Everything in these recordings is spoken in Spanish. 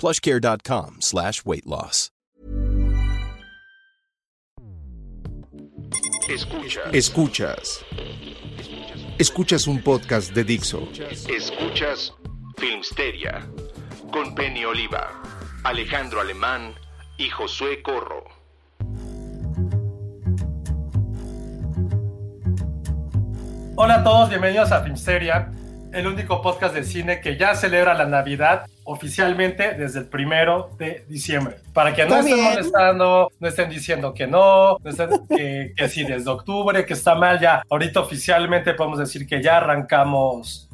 plushcare.com slash weight loss. Escuchas. Escuchas. Escuchas un podcast de Dixo. Escuchas Filmsteria con Penny Oliva, Alejandro Alemán y Josué Corro. Hola a todos, bienvenidos a Filmsteria, el único podcast de cine que ya celebra la Navidad oficialmente desde el primero de diciembre. Para que no estén bien. molestando, no estén diciendo que no, no estén que, que sí desde octubre, que está mal ya. Ahorita oficialmente podemos decir que ya arrancamos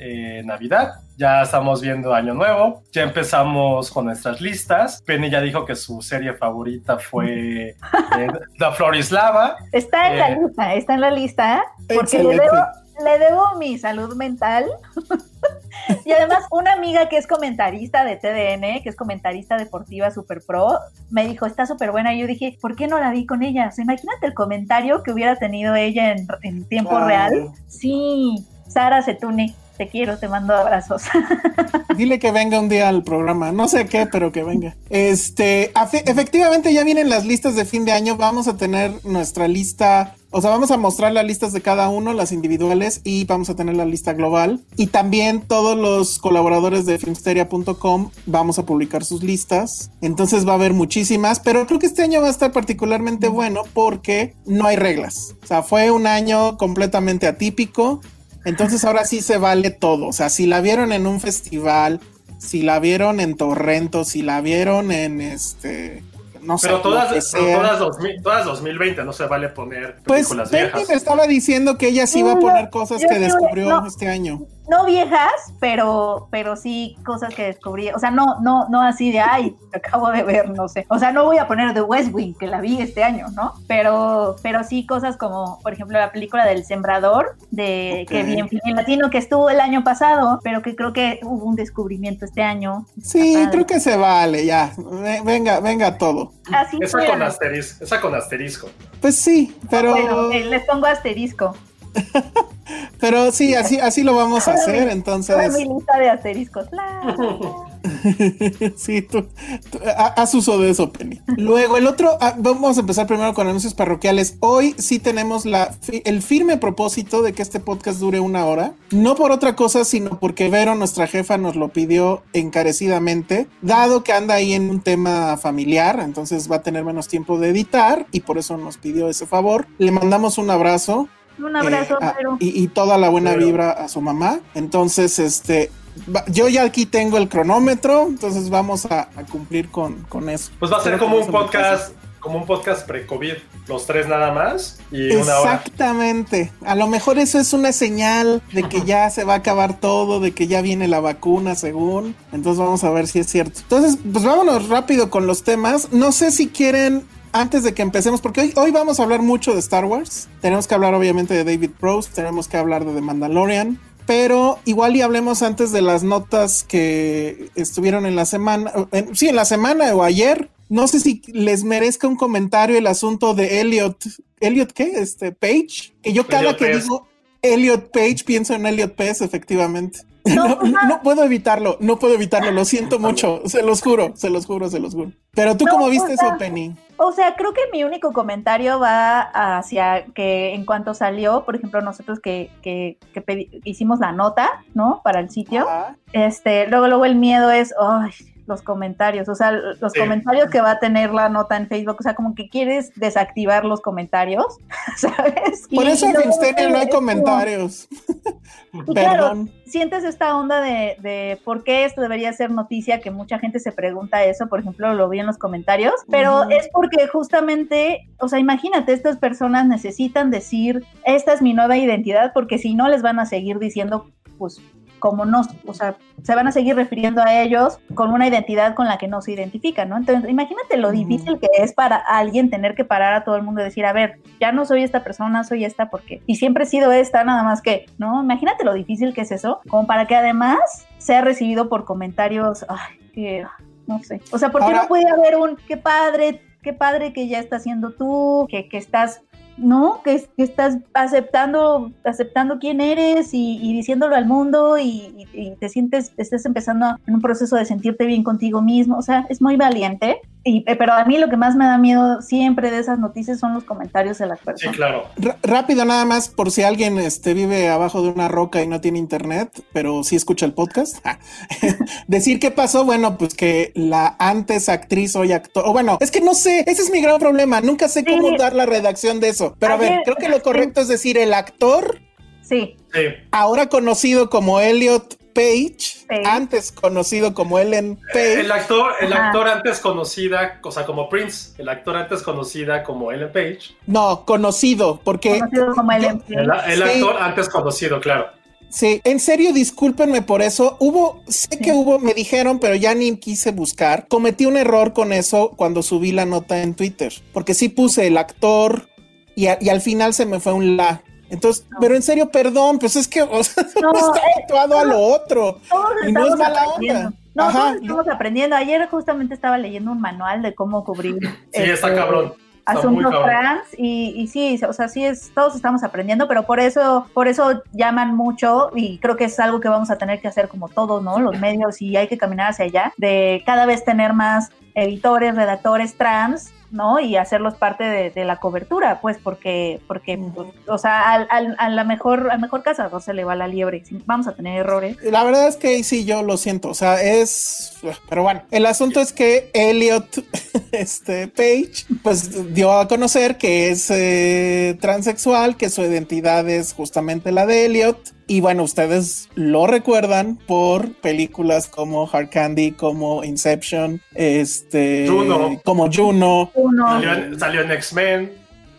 eh, Navidad, ya estamos viendo Año Nuevo, ya empezamos con nuestras listas. Penny ya dijo que su serie favorita fue eh, La Florislava. Está en la Eh. lista, está en la lista, porque debo, le debo mi salud mental. y además, una amiga que es comentarista de TDN, que es comentarista deportiva super pro, me dijo, está súper buena. Y yo dije, ¿por qué no la vi con ella? O sea, imagínate el comentario que hubiera tenido ella en, en tiempo real. Sí, Sara Setune, te quiero, te mando abrazos. Dile que venga un día al programa. No sé qué, pero que venga. Este, efectivamente ya vienen las listas de fin de año. Vamos a tener nuestra lista. O sea, vamos a mostrar las listas de cada uno, las individuales, y vamos a tener la lista global. Y también todos los colaboradores de filmsteria.com vamos a publicar sus listas. Entonces va a haber muchísimas, pero creo que este año va a estar particularmente bueno porque no hay reglas. O sea, fue un año completamente atípico. Entonces ahora sí se vale todo. O sea, si la vieron en un festival, si la vieron en Torrento, si la vieron en este, no sé, Pero todas, lo que pero todas, 2000 todas 2020, no se vale poner Pues películas Penny viejas. me estaba diciendo que ella sí iba a poner cosas que descubrió no. este año. No viejas, pero, pero sí cosas que descubrí. O sea, no, no, no así de ay, acabo de ver, no sé. O sea, no voy a poner The West Wing, que la vi este año, ¿no? Pero, pero sí cosas como, por ejemplo, la película del Sembrador, de que vi en Film Latino, que estuvo el año pasado, pero que creo que hubo un descubrimiento este año. Sí, creo que se vale, ya. Ve- Venga, venga todo. Así Esa con, asterisco, esa con asterisco. Pues sí, pero, Bueno, eh, les pongo asterisco. pero sí, así, así lo vamos a hacer. mi- Entonces, mi lista de asteriscos. La, la, la. sí, tú, tú- ha- haz uso de eso, Penny. Luego, el otro, ah, vamos a empezar primero con anuncios parroquiales. Hoy sí tenemos la, el firme propósito de que este podcast dure una hora. No por otra cosa, sino porque Vero, nuestra jefa, nos lo pidió encarecidamente, dado que anda ahí en un tema familiar, entonces va a tener menos tiempo de editar y por eso nos pidió ese favor. Le mandamos un abrazo. Un abrazo, Eh, a- pero y, y toda la buena Pero- vibra a su mamá. Entonces, este, va- yo ya aquí tengo el cronómetro, entonces vamos a, a cumplir con, con eso. Pues va a ser como un podcast, como un podcast pre-COVID, los tres nada más y una hora. Exactamente. A lo mejor eso es una señal de que ya se va a acabar todo, de que ya viene la vacuna, según. Entonces vamos a ver si es cierto. Entonces, pues vámonos rápido con los temas. No sé si quieren antes de que empecemos, porque hoy, hoy vamos a hablar mucho de Star Wars. Tenemos que hablar obviamente de David Prost, tenemos que hablar de The Mandalorian. Pero igual y hablemos antes de las notas que estuvieron en la semana, en- sí, en la semana o ayer. No sé si les merezca un comentario el asunto de Elliot. ¿Elliot qué? Este, Page. Que yo cada Elliot que digo Elliot Page pienso en Elliot Page, efectivamente. No, No, no, no puedo evitarlo, no puedo evitarlo, lo siento mucho, se los juro, se los juro, se los juro. Pero tú, No, ¿cómo o viste sea, eso, Penny? O sea, creo que mi único comentario va hacia que en cuanto salió, por ejemplo, nosotros que, que, que hicimos la nota, ¿no? Para el sitio, este, luego, luego el miedo es, ay, los comentarios, o sea, los Sí. comentarios que va a tener la nota en Facebook, o sea, como que quieres desactivar los comentarios, ¿sabes? Por Y eso en Filmsteria no hay comentarios. y claro, Perdón. sientes esta onda de, de por qué esto debería ser noticia, que mucha gente se pregunta eso, por ejemplo, lo vi en los comentarios, pero es porque justamente, o sea, imagínate, estas personas necesitan decir, esta es mi nueva identidad, porque si no les van a seguir diciendo, pues, como no, o sea, se van a seguir refiriendo a ellos con una identidad con la que no se identifican, ¿no? Entonces, imagínate lo difícil que es para alguien tener que parar a todo el mundo y decir, a ver, ya no soy esta persona, soy esta porque, y siempre he sido esta, nada más que, ¿no? Imagínate lo difícil que es eso, como para que además sea recibido por comentarios, ay, que, no sé. O sea, ¿por qué Ahora- no puede haber un, qué padre, qué padre que ya estás siendo tú, que, que estás no, que, estás aceptando, aceptando quién eres y, y diciéndolo al mundo y, y- y te sientes, estás empezando en un proceso de sentirte bien contigo mismo, o sea, es muy valiente. Y, eh, pero a mí lo que más me da miedo siempre de esas noticias son los comentarios de las Sí, personas. claro. R- rápido nada más por si alguien este, vive abajo de una roca y no tiene internet, pero sí escucha el podcast. Ah. Decir qué pasó, bueno, pues que la antes actriz hoy actor, o bueno, es que no sé, ese es mi gran problema, nunca sé cómo Sí. dar la redacción de eso. Pero a ver, creo que lo correcto es decir el actor, Sí, Sí. ahora conocido como Elliot Page, Page. antes conocido como Ellen Page. El actor, el Ajá. actor antes conocida, o sea, como Prince, el actor antes conocida como Ellen Page, No, conocido, porque conocido como el yo- MP. el, Sí. actor antes conocido, claro. Sí, en serio, discúlpenme por eso. Hubo, sé que hubo, me dijeron, pero ya ni quise buscar. Cometí un error con eso cuando subí la nota en Twitter, porque sí puse el actor y, a- y al final se me fue un la. Entonces, pero en serio, perdón, pues es que o sea, No, está actuado a lo otro. Todos Y no estamos es mala aprendiendo. onda. No, Ajá. todos estamos aprendiendo. Ayer justamente estaba leyendo un manual de cómo cubrir. Sí, está este, cabrón. Está asuntos cabrón. trans y, y sí, o sea, sí es, todos estamos aprendiendo, pero por eso, por eso llaman mucho y creo que es algo que vamos a tener que hacer como todos, ¿no? Los medios y hay que caminar hacia allá, de cada vez tener más editores, redactores trans, ¿no? Y hacerlos parte de, de la cobertura, pues, porque, porque, pues, o sea, al, al- a la mejor, al mejor cazador se le va la liebre. Vamos a tener errores. La verdad es que sí, yo lo siento. O sea, es. Pero bueno, el asunto es que Elliot este, Page, pues dio a conocer que es eh, transexual, que su identidad es justamente la de Elliot. Y bueno, ustedes lo recuerdan por películas como Hard Candy, como Inception, este, Juno. como Juno. Uno, Salió, en- X-Men.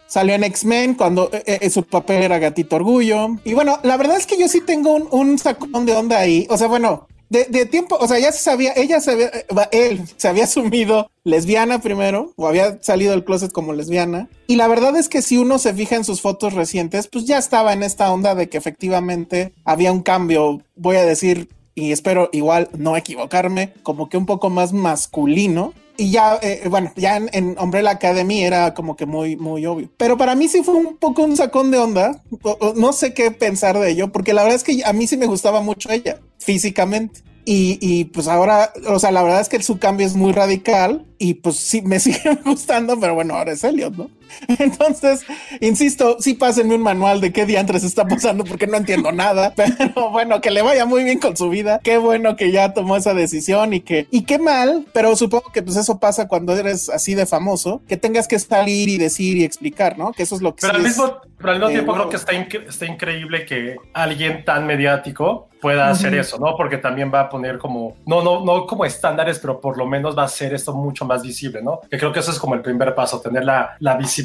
Salió en X-Men cuando eh, eh, su papel era Gatito Orgullo. Y bueno, la verdad es que yo sí tengo un, un sacón de onda ahí. O sea, bueno, de, tiempo, o sea, ya se sabía, ella se había, eh, él se había asumido lesbiana primero, o había salido del closet como lesbiana. Y la verdad es que si uno se fija en sus fotos recientes, pues ya estaba en esta onda de que efectivamente había un cambio, voy a decir, y espero igual no equivocarme, como que un poco más masculino. Y ya, eh, bueno, ya en, en Umbrella Academy era como que muy, muy obvio. Pero para mí sí fue un poco un sacón de onda. No sé qué pensar de ello, porque la verdad es que a mí sí me gustaba mucho ella, físicamente. Y, y, pues ahora, o sea, la verdad es que su cambio es muy radical y pues sí me sigue gustando, pero bueno, ahora es Elliot, ¿no? Entonces, insisto, sí pásenme un manual de qué diantres está pasando porque no entiendo nada, pero bueno, que le vaya muy bien con su vida. Qué bueno que ya tomó esa decisión y que, y qué mal, pero supongo que pues eso pasa cuando eres así de famoso, que tengas que salir y decir y explicar, ¿no? Que eso es lo que Pero sí al es- mismo, pero al mismo eh, tiempo creo que está, incre- está increíble que alguien tan mediático pueda hacer Ujú. eso, ¿no? Porque también va a poner como, no, no, no como estándares, pero por lo menos va a hacer esto mucho más visible, ¿no? Que creo que eso es como el primer paso, tener la, la visibilidad.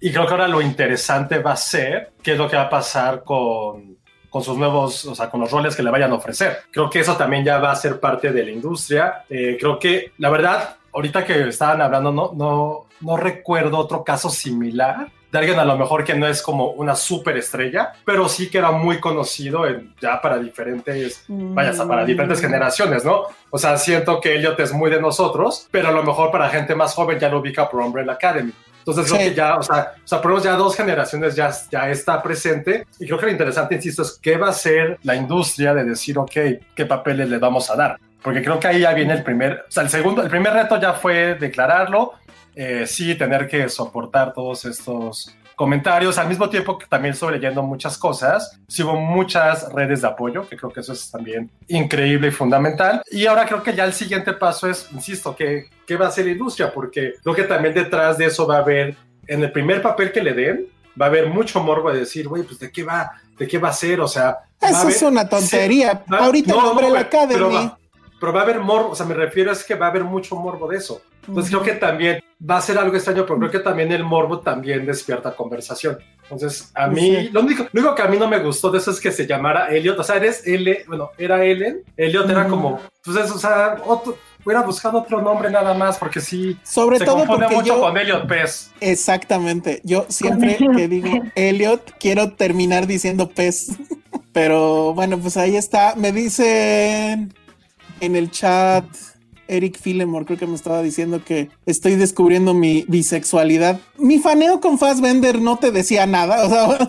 Y creo que ahora lo interesante va a ser qué es lo que va a pasar con con sus nuevos, o sea, con los roles que le vayan a ofrecer. Creo que eso también ya va a ser parte de la industria. Eh, creo que, la verdad, ahorita que estaban hablando, no, no, no recuerdo otro caso similar de alguien a lo mejor que no es como una superestrella, pero sí que era muy conocido en, ya para diferentes, vaya, hasta para diferentes generaciones, ¿no? O sea, siento que Elliot es muy de nosotros, pero a lo mejor para gente más joven ya lo ubica por Umbrella Academy. Entonces creo Sí. que ya, o sea, o sea, por lo menos ya dos generaciones ya, ya está presente y creo que lo interesante, insisto, es qué va a ser la industria de decir, ok, qué papeles le vamos a dar. Porque creo que ahí ya viene el primer, o sea, el segundo, el primer reto ya fue declararlo, eh, sí, tener que soportar todos estos comentarios, al mismo tiempo que también estuve leyendo muchas cosas, sí hubo muchas redes de apoyo, que creo que eso es también increíble y fundamental. Y ahora creo que ya el siguiente paso es, insisto, que qué va a ser la industria, porque creo que también detrás de eso va a haber, en el primer papel que le den, va a haber mucho morbo de decir, güey, pues de qué va, de qué va a ser, o sea... Eso es una tontería. Ahorita no, la Academy. Pero va, pero va, a haber morbo, o sea, me refiero a es que va a haber mucho morbo de eso. Entonces creo que también va a ser algo extraño, pero creo que también el morbo también despierta conversación. Entonces, a mí, lo, único, lo único que a mí no me gustó de eso es que se llamara Elliot, o sea, eres L, bueno, era Ellen, Elliot era como, pues eso, o sea, otro, hubiera buscado otro nombre nada más, porque sí, Sobre se todo porque mucho yo- con Elliot Pez. Exactamente. Yo siempre que digo Elliot, quiero terminar diciendo pez. Pero bueno, pues ahí está. Me dicen en el chat. Eric Filemore creo que me estaba diciendo que estoy descubriendo mi bisexualidad. Mi faneo con Fassbender no te decía nada. O sea,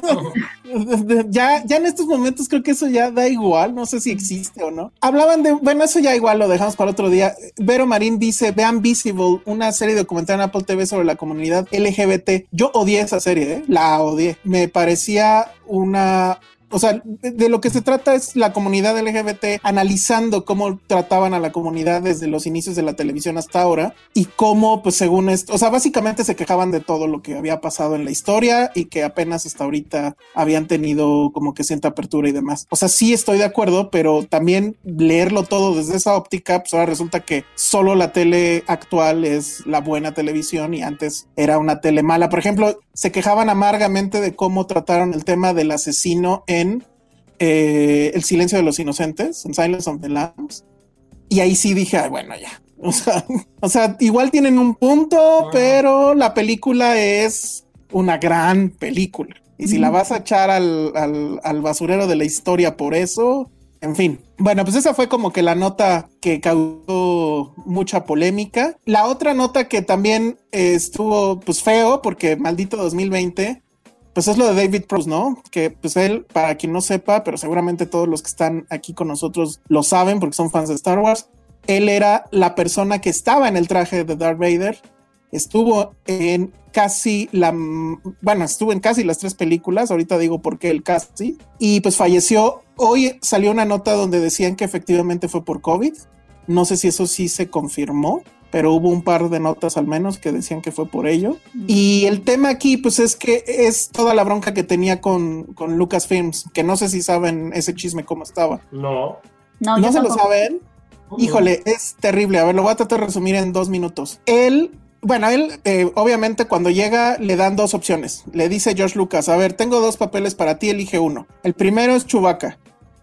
ya, ya en estos momentos creo que eso ya da igual. No sé si existe o no. Hablaban de, bueno, eso ya igual lo dejamos para otro día. Vero Marín dice, vean Visible, una serie documental en Apple TV sobre la comunidad LGBT. Yo odié esa serie, ¿eh? la odié. Me parecía una o sea, de, lo que se trata es la comunidad LGBT analizando cómo trataban a la comunidad desde los inicios de la televisión hasta ahora y cómo, pues según esto, o sea, básicamente se quejaban de todo lo que había pasado en la historia y que apenas hasta ahorita habían tenido como que cierta apertura y demás. O sea, sí estoy de acuerdo, pero también leerlo todo desde esa óptica, pues ahora resulta que solo la tele actual es la buena televisión y antes era una tele mala. Por ejemplo, se quejaban amargamente de cómo trataron el tema del asesino en eh, El silencio de los inocentes, en Silence of the Lambs. Y ahí sí dije, "Ay, bueno, ya. O sea, o sea, igual tienen un punto, pero la película es una gran película. Y si la vas a echar al, al- al basurero de la historia por eso, en fin. Bueno, pues esa fue como que la nota que causó mucha polémica. La otra nota que también eh, estuvo pues feo, porque maldito 2020, pues es lo de David Prowse, ¿no? Que pues él, para quien no sepa, pero seguramente todos los que están aquí con nosotros lo saben porque son fans de Star Wars, él era la persona que estaba en el traje de Darth Vader, estuvo en casi la, bueno, estuvo en casi las tres películas, ahorita digo por qué el casi, y pues falleció. Hoy salió una nota donde decían que efectivamente fue por COVID, no sé si eso sí se confirmó, pero hubo un par de notas al menos que decían que fue por ello. Y el tema aquí, pues es que es toda la bronca que tenía con, con Lucasfilms, que no sé si saben ese chisme cómo estaba. No. No, ¿No se lo saben? Híjole, es terrible. A ver, lo voy a tratar de resumir en dos minutos. Él, bueno, él, eh, obviamente, cuando llega, le dan dos opciones. Le dice George Lucas: A ver, tengo dos papeles para ti, elige uno. El primero es Chubaca.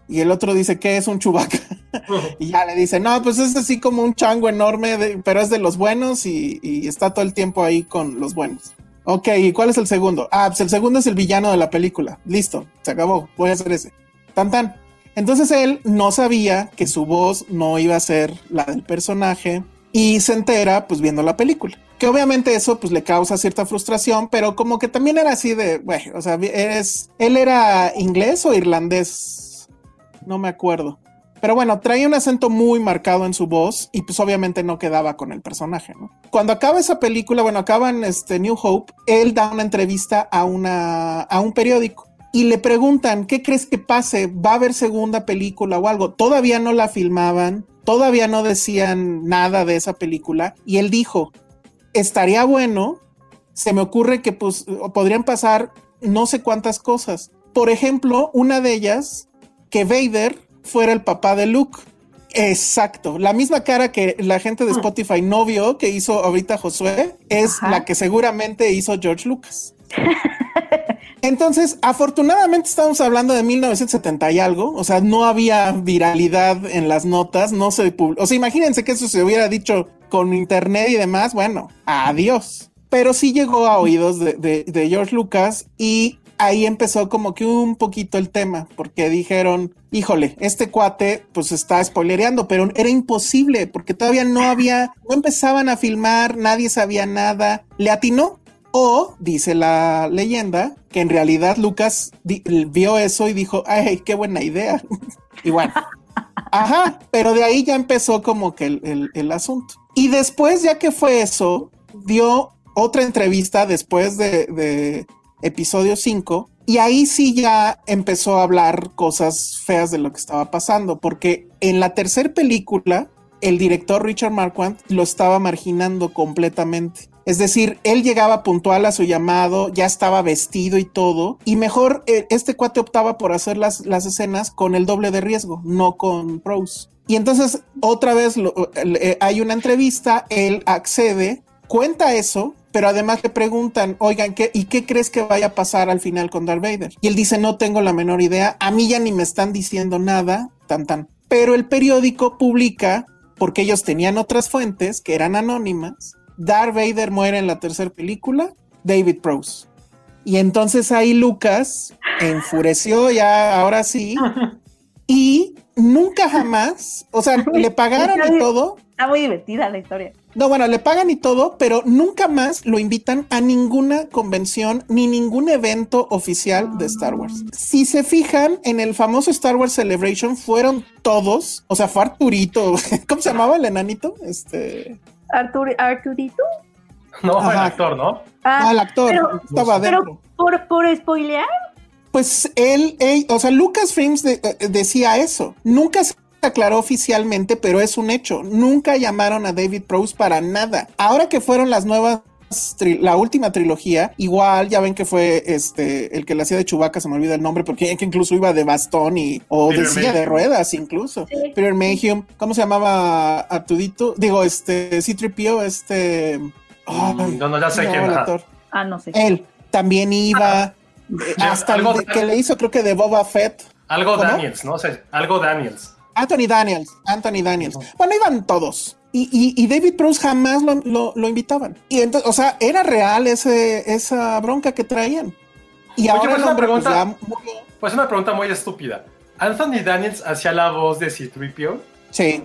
Y el otro dice, ¿qué es un Chubaca? y ya le dice, no, pues es así como un chango enorme, de- pero es de los buenos y, y está todo el tiempo ahí con los buenos. Ok, ¿y cuál es el segundo? Ah, pues el segundo es el villano de la película. Listo, se acabó, voy a hacer ese. Tan tan. Entonces él no sabía que su voz no iba a ser la del personaje y se entera pues viendo la película. Que obviamente eso pues le causa cierta frustración, pero como que también era así de, bueno, o sea, eres, él era inglés o irlandés, no me acuerdo. Pero bueno, traía un acento muy marcado en su voz y pues obviamente no quedaba con el personaje. Cuando acaba esa película, bueno, acaba en este New Hope, él da una entrevista a, una, a un periódico y le preguntan, ¿qué crees que pase? ¿Va a haber segunda película o algo? Todavía no la filmaban, todavía no decían nada de esa película y él dijo, estaría bueno, se me ocurre que pues podrían pasar no sé cuántas cosas. Por ejemplo, una de ellas, que Vader fuera el papá de Luke. Exacto, la misma cara que la gente de Spotify no vio que hizo ahorita Josué es Ajá. la que seguramente hizo George Lucas. Entonces, afortunadamente estamos hablando de 1970 y algo, o sea, no había viralidad en las notas, no se pub- o sea, imagínense que eso se hubiera dicho con internet y demás, bueno, adiós. Pero sí llegó a oídos de, de- de George Lucas y ahí empezó como que un poquito el tema, porque dijeron, híjole, este cuate pues está spoilereando, pero era imposible porque todavía no había, no empezaban a filmar, nadie sabía nada, le atinó. O dice la leyenda que en realidad Lucas vio eso y dijo, ay, qué buena idea. y bueno, ajá, pero de ahí ya empezó como que el asunto. Y después, ya que fue eso, dio otra entrevista después de, de- episodio 5, y ahí sí ya empezó a hablar cosas feas de lo que estaba pasando, porque en la tercera película, el director Richard Marquand lo estaba marginando completamente. Es decir, él llegaba puntual a su llamado, ya estaba vestido y todo, y mejor eh, este cuate optaba por hacer las, las escenas con el doble de riesgo, no con pros. Y entonces otra vez eh, hay una entrevista, él accede, cuenta eso, pero además le preguntan, oigan, ¿qué, ¿y qué crees que vaya a pasar al final con Darth Vader? Y él dice, no tengo la menor idea, a mí ya ni me están diciendo nada, tan tan. Pero el periódico publica, porque ellos tenían otras fuentes que eran anónimas, Darth Vader muere en la tercera película, David Prose. Y entonces ahí Lucas enfureció ya, ahora sí, y nunca jamás, o sea, le pagaron y todo. Está muy divertida la historia. No, bueno, le pagan y todo, pero nunca más lo invitan a ninguna convención ni ningún evento oficial de Star Wars. Si se fijan, en el famoso Star Wars Celebration fueron todos, o sea, fue Arturito, ¿cómo se llamaba el enanito? Este... Artur, Arturito. No, fue el Ajá. actor, ¿no? Ah, Ah, el actor pero- estaba pero dentro. por, por spoilear, Pues él, él- o sea, Lucasfilms de- eh, decía eso. Nunca se aclaró oficialmente, pero es un hecho. Nunca llamaron a David Prowse para nada. Ahora que fueron las nuevas la última trilogía, igual ya ven que fue este el que le hacía de Chewbacca, se me olvida el nombre, porque que incluso iba de bastón y o de Peter silla de ruedas incluso. Sí. Peter Mayhew, ¿cómo se llamaba Artudito? Digo, este C3PO, este ay, No, no, ya sé ¿cómo se quién. ah, no sé. Él también iba eh, Ya, hasta el algo de- de- que le hizo creo que de Boba Fett. Algo ¿Cómo? Daniels, ¿no? Sea, algo Daniels. Anthony Daniels, Anthony Daniels. Bueno, iban todos. Y, y- y David Prowse jamás lo, lo- lo invitaban. Y entonces, o sea, era real ese, esa bronca que traían. Y Oye, ahora pues una pues, pregunta. ya. Pues una pregunta muy estúpida. ¿Anthony Daniels hacía la voz de C-3PO? Sí,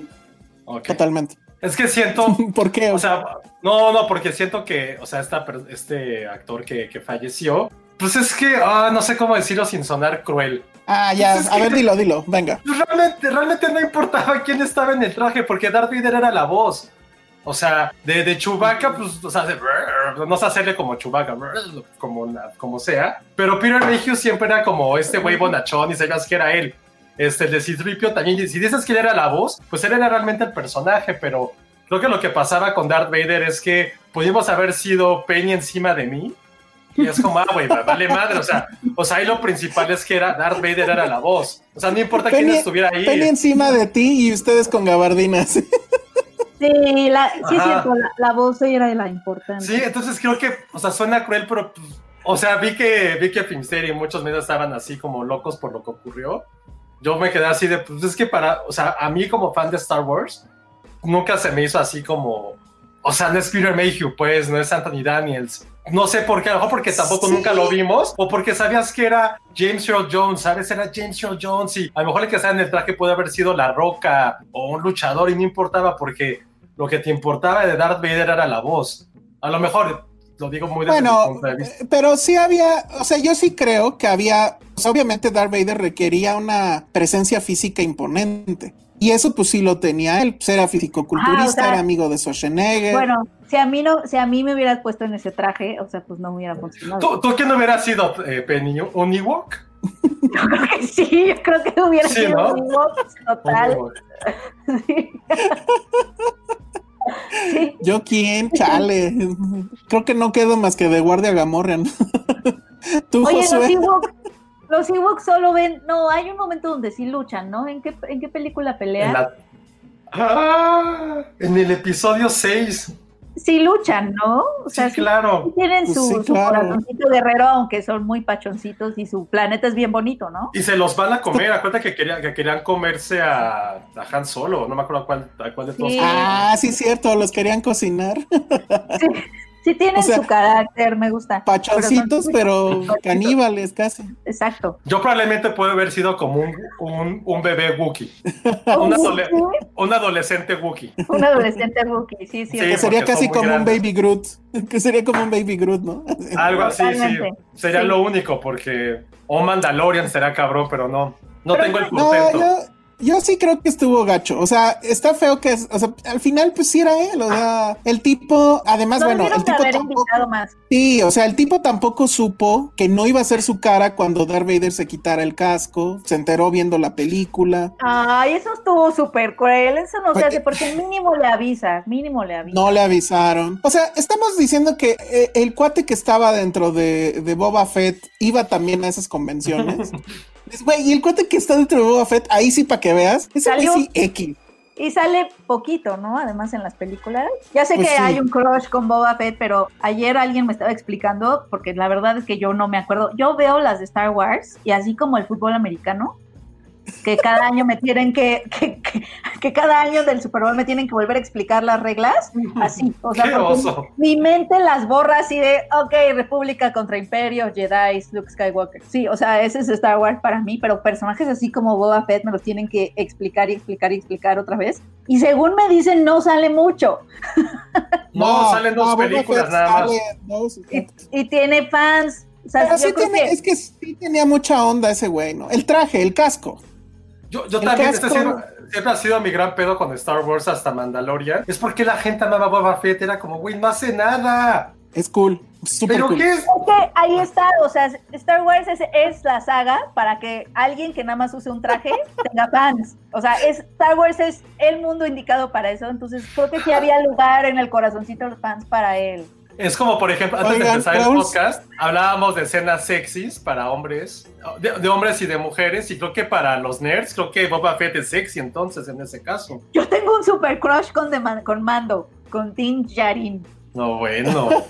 totalmente. Es que siento, ¿Por qué? o sea, no, no, porque siento que, o sea, esta, este actor que, que falleció, pues es que, ah, no sé cómo decirlo sin sonar cruel. ah, ya, pues es a ver, dilo, dilo, venga. Pues realmente, realmente no importaba quién estaba en el traje, porque Darth Vader era la voz. O sea, de, de Chewbacca, pues, o sea, de- no sé hacerle como Chewbacca, como, como sea. Pero Peter Mayhew siempre era como este güey bonachón y sabías que era él. Este, el de C-3PO también, y si dices que él era la voz, pues él era realmente el personaje, pero creo que lo que pasaba con Darth Vader es que pudimos haber sido Penny encima de mí. Y es como, ah, güey, vale madre. O sea, o sea, ahí lo principal es que era Darth Vader era la voz. O sea, no importa quién estuviera ahí. Penny encima de ti y ustedes con gabardinas. Sí, la, sí, es cierto, la, la voz era de la importante. Sí, entonces creo que, o sea, suena cruel, pero, o sea, vi que, vi que Filmsteria y muchos medios estaban así como locos por lo que ocurrió. Yo me quedé así de, pues es que para, o sea, a mí como fan de Star Wars, nunca se me hizo así como, o sea, no es Peter Mayhew, pues, no es Anthony Daniels. No sé por qué, a lo mejor porque tampoco Sí. nunca lo vimos, o porque sabías que era James Earl Jones, ¿sabes? Era James Earl Jones y a lo mejor el que estaba en el traje puede haber sido La Roca o un luchador y no importaba porque lo que te importaba de Darth Vader era la voz. A lo mejor, lo digo muy desde Bueno, punto de vista. eh, pero sí había, o sea, yo sí creo que había, obviamente Darth Vader requería una presencia física imponente. Y eso pues sí lo tenía él, pues era fisicoculturista, Ajá, o sea, era amigo de Schwarzenegger. Bueno, si a mí no, si a mí me hubieras puesto en ese traje, o sea, pues no me hubiera funcionado. ¿Tú, ¿Tú quién hubiera sido, eh, Penny? ¿Un Ewok? Yo creo que sí, yo creo que hubiera Sí, sido ¿no? un Ewok Un total. Ewok. Sí. Sí. Yo quién, chale. Creo que no quedo más que de guardia Gamorrean. Tú, Oye, los Josué. Ewoks, los Ewoks solo ven, no, hay un momento donde sí luchan, ¿no? ¿En qué, en qué película En, pelean? la- Ah, en el episodio 6. Sí luchan, ¿no? O sea, Sí, claro. sí tienen Pues su, sí, su corazoncito guerrero, aunque son muy pachoncitos y su planeta es bien bonito, ¿no? Y se los van a comer. Acuérdate que querían, que querían comerse a, a Han Solo. No me acuerdo a cuál, a cuál de todos. Sí. Ah, sí, cierto, los querían cocinar. Sí, sí tienen O sea, su carácter, me gusta. Pachoncitos, Pero caníbales casi. Exacto. Yo probablemente puedo haber sido como un, un, un bebé Wookiee. Un, adole- un adolescente Wookiee. Un adolescente rookie, sí, sí. Sí, Que sería casi como un baby Groot. Que sería como un baby Groot, ¿no? Algo así, sí. Sería Sí. lo único, porque. O Mandalorian será cabrón, pero no. No Pero tengo el No, yo, Yo sí creo que estuvo gacho. O sea, está feo que es, o sea, al final pues sí era él. O sea, el tipo, además, No bueno, el tipo haber tampoco, más. sí, o sea, el tipo tampoco supo que no iba a ser su cara cuando Darth Vader se quitara el casco. Se enteró viendo la película. Ay, eso estuvo súper cruel. Eso no se hace porque mínimo le avisa, mínimo le avisa. No le avisaron. O sea, estamos diciendo que eh, el cuate que estaba dentro de, de Boba Fett iba también a esas convenciones. Es, Güey, y el cuate que está dentro de Boba Fett, ahí sí para que veas, Salió. sí X. Y sale poquito, ¿no? Además en las películas. Ya sé Pues que sí. hay un crush con Boba Fett, pero ayer alguien me estaba explicando, porque la verdad es que yo no me acuerdo. Yo veo las de Star Wars y así como el fútbol americano, que cada año me tienen que, que, que, que cada año del Super Bowl me tienen que volver a explicar las reglas, así. O sea, ¡Qué porque oso! mi mente las borra así de, ok, República contra Imperio, Jedi, Luke Skywalker. Sí, o sea, ese es Star Wars para mí, pero personajes así como Boba Fett me los tienen que explicar y explicar y explicar otra vez. Y según me dicen, no sale mucho. No, salen dos Boba películas nada más. dos. Y, y tiene fans. O sea, Pero sí tiene, que- es que sí tenía mucha onda ese güey, ¿no? El traje, el casco. Yo, también, este casco- sido- siempre ha sido mi gran pedo con Star Wars hasta Mandalorian. Es porque la gente amaba a Boba Fett. Era como, güey, no hace nada. Es cool, súper ¿Pero cool. qué es? Es que ahí está, o sea, Star Wars es, es la saga para que alguien que nada más use un traje tenga fans. O sea, es, Star Wars es el mundo indicado para eso, entonces creo que sí había lugar en el corazoncito de los fans para él. Es como, por ejemplo, antes de empezar el podcast, hablábamos de escenas sexys para hombres, de, de hombres y de mujeres, y creo que para los nerds, creo que Boba Fett es sexy entonces en ese caso. Yo tengo un super crush con, Man- con Mando, con Din Djarin. No, bueno.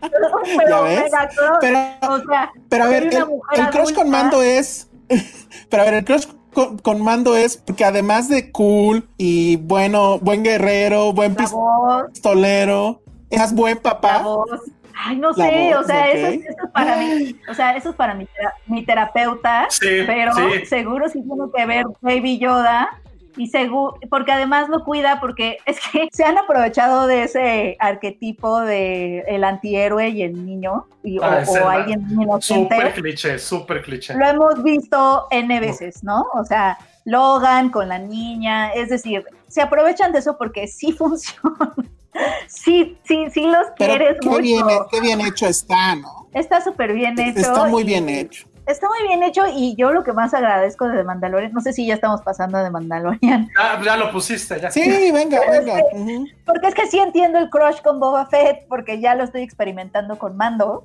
Pero, Pero, o sea, pero a ver, el, el crush con mando es. Pero a ver, el crush con, con mando es porque además de cool y bueno, buen guerrero, buen pistolero, es buen papá. Ay, no La sé, voz, o sea, eso, es- eso es para mí, o sea, eso es para mi, mi terapeuta, Sí, pero sí. seguro sí tiene que ver Baby Yoda y seguro, porque además lo cuida porque es que se han aprovechado de ese arquetipo de el antihéroe y el niño y, o, Ah, o el- alguien inocente. Súper cliché, súper cliché. Lo hemos visto N veces, ¿no? O sea, Logan con la niña, es decir, se aprovechan de eso porque sí funciona. Sí, sí, sí los Pero quieres qué mucho. bien, qué bien hecho está, ¿no? Está súper bien hecho. Está muy y- bien hecho. Está muy bien hecho y yo lo que más agradezco de The Mandalorian, no sé si ya estamos pasando de Mandalorian, Ah, ya lo pusiste, ya. Sí, venga, venga. porque es que sí entiendo el crush con Boba Fett, porque ya lo estoy experimentando con Mando.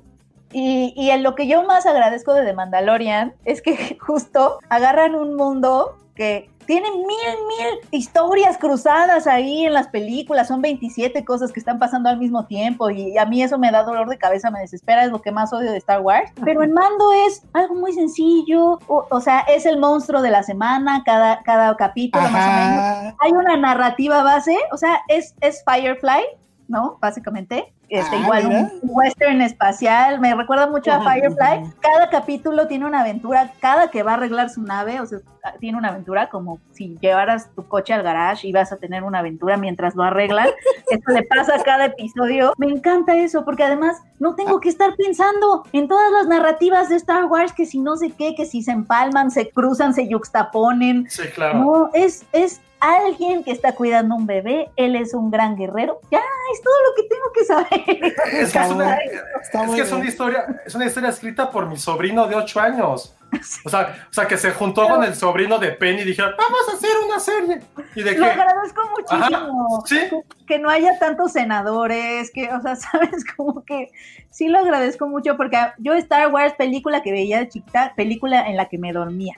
Y, y en lo que yo más agradezco de The Mandalorian es que justo agarran un mundo que tiene mil, mil historias cruzadas ahí en las películas, son 27 cosas que están pasando al mismo tiempo y a mí eso me da dolor de cabeza, me desespera, es lo que más odio de Star Wars. Pero en Mando es algo muy sencillo, o, o sea, es el monstruo de la semana, cada, cada capítulo más o menos Ajá. hay una narrativa base, o sea, es, es Firefly, ¿no? Básicamente. Este, Ah, igual mira. un western espacial, me recuerda mucho a Firefly. Cada capítulo tiene una aventura, cada que va a arreglar su nave, o sea, tiene una aventura como si llevaras tu coche al garage y vas a tener una aventura mientras lo arreglan. Esto le pasa a cada episodio. Me encanta eso, porque además no tengo que estar pensando en todas las narrativas de Star Wars, que si no sé qué, que si se empalman, se cruzan, se yuxtaponen. Sí, claro. No, es, es alguien que está cuidando un bebé, él es un gran guerrero. Ya, es todo lo que tengo que saber. Es que es una, Está es muy que es una bien. historia, es una historia escrita por mi sobrino de 8 años. O sea, o sea, que se juntó con el sobrino de Penny y dijeron, vamos a hacer una serie. ¿Y de Lo qué? agradezco muchísimo. Sí. Que, que no haya tantos senadores, que, o sea, sabes, como que sí lo agradezco mucho porque yo Star Wars, película que veía de chiquita, película en la que me dormía.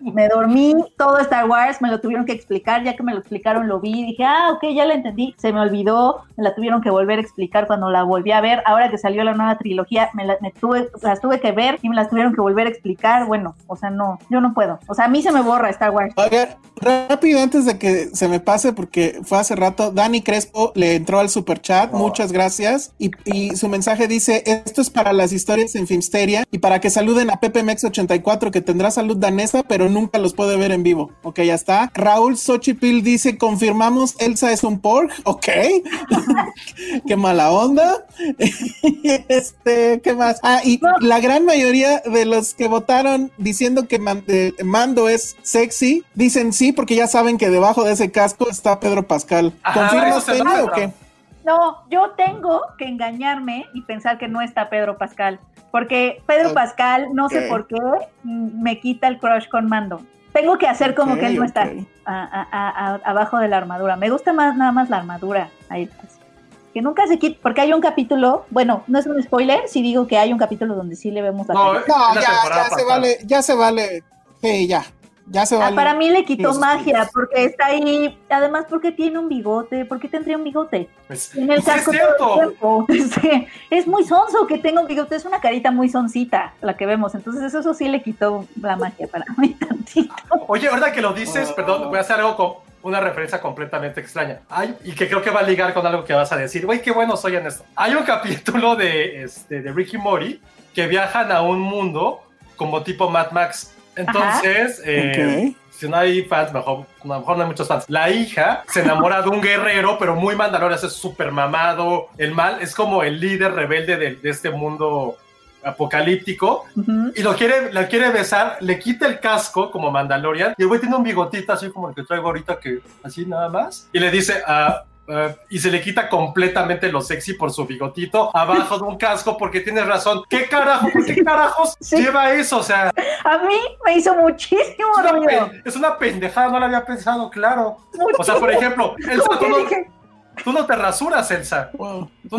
Me dormí todo Star Wars, me lo tuvieron que explicar, ya que me lo explicaron lo vi, dije, ah, ok, ya la entendí, se me olvidó, me la tuvieron que volver a explicar cuando la volví a ver, ahora que salió la nueva trilogía, me, la- me tuve, las tuve que ver y me las tuvieron que volver a explicar, bueno, o sea, no, yo no puedo, o sea, a mí se me borra Star Wars. Oiga, rápido antes de que se me pase, porque fue hace rato, Dani Crespo le entró al super chat, Oh. muchas gracias. Y, y su mensaje dice: Esto es para las historias en Filmsteria y para que saluden a Pepe Mex 84 que tendrá salud danesa, pero nunca los puede ver en vivo. Ok, ya está. Raúl Xochipil dice, confirmamos, Elsa es un pork. Ok. Qué mala onda. este, ¿qué más? Ah, y la gran mayoría de los que votaron diciendo que eh, Mando es sexy, dicen sí, porque ya saben que debajo de ese casco está Pedro Pascal. ¿Confirmas, Penny, o qué? No, yo tengo que engañarme y pensar que no está Pedro Pascal, porque Pedro Pascal, no sé por qué, me quita el crush con Mando. Tengo que hacer como que él no está abajo de la armadura. Me gusta más nada más la armadura. Ahí que nunca se quita, porque hay un capítulo, bueno, no es un spoiler si digo que hay un capítulo donde sí le vemos la No, no ya, ya se vale, ya se vale, sí, ya, ya se ah, para mí le quitó magia porque está ahí, además porque tiene un bigote, porque tendría un bigote. Pues, en el casco es cierto. Es, muy sonso que tenga un bigote, es una carita muy soncita la que vemos, entonces eso, sí le quitó la magia para mí tantito. Oye, verdad que lo dices, perdón, voy a hacer algo con una referencia completamente extraña. Hay, y que creo que va a ligar con algo que vas a decir. Güey, qué bueno soy en esto. Hay un capítulo de, este, de Ricky Mori que viajan a un mundo como tipo Mad Max entonces, eh, si no hay fans, mejor, a lo mejor no hay muchos fans. La hija se enamora de un guerrero, pero muy mandalorian, es súper mamado. El mal. Es como el líder rebelde de, este mundo apocalíptico. Y lo quiere, la quiere besar, le quita el casco como Mandalorian. Y el güey tiene un bigotito así como el que traigo ahorita que así nada más. Y le dice a ah, eh, y se le quita completamente lo sexy por su bigotito abajo de un casco porque tienes razón. ¿Qué carajo? ¿Por qué carajos lleva eso? O sea, a mí me hizo muchísimo es una, es una pendejada, no lo había pensado, claro. O sea, por ejemplo, Elsa, tú no, te rasuras, Elsa. Tú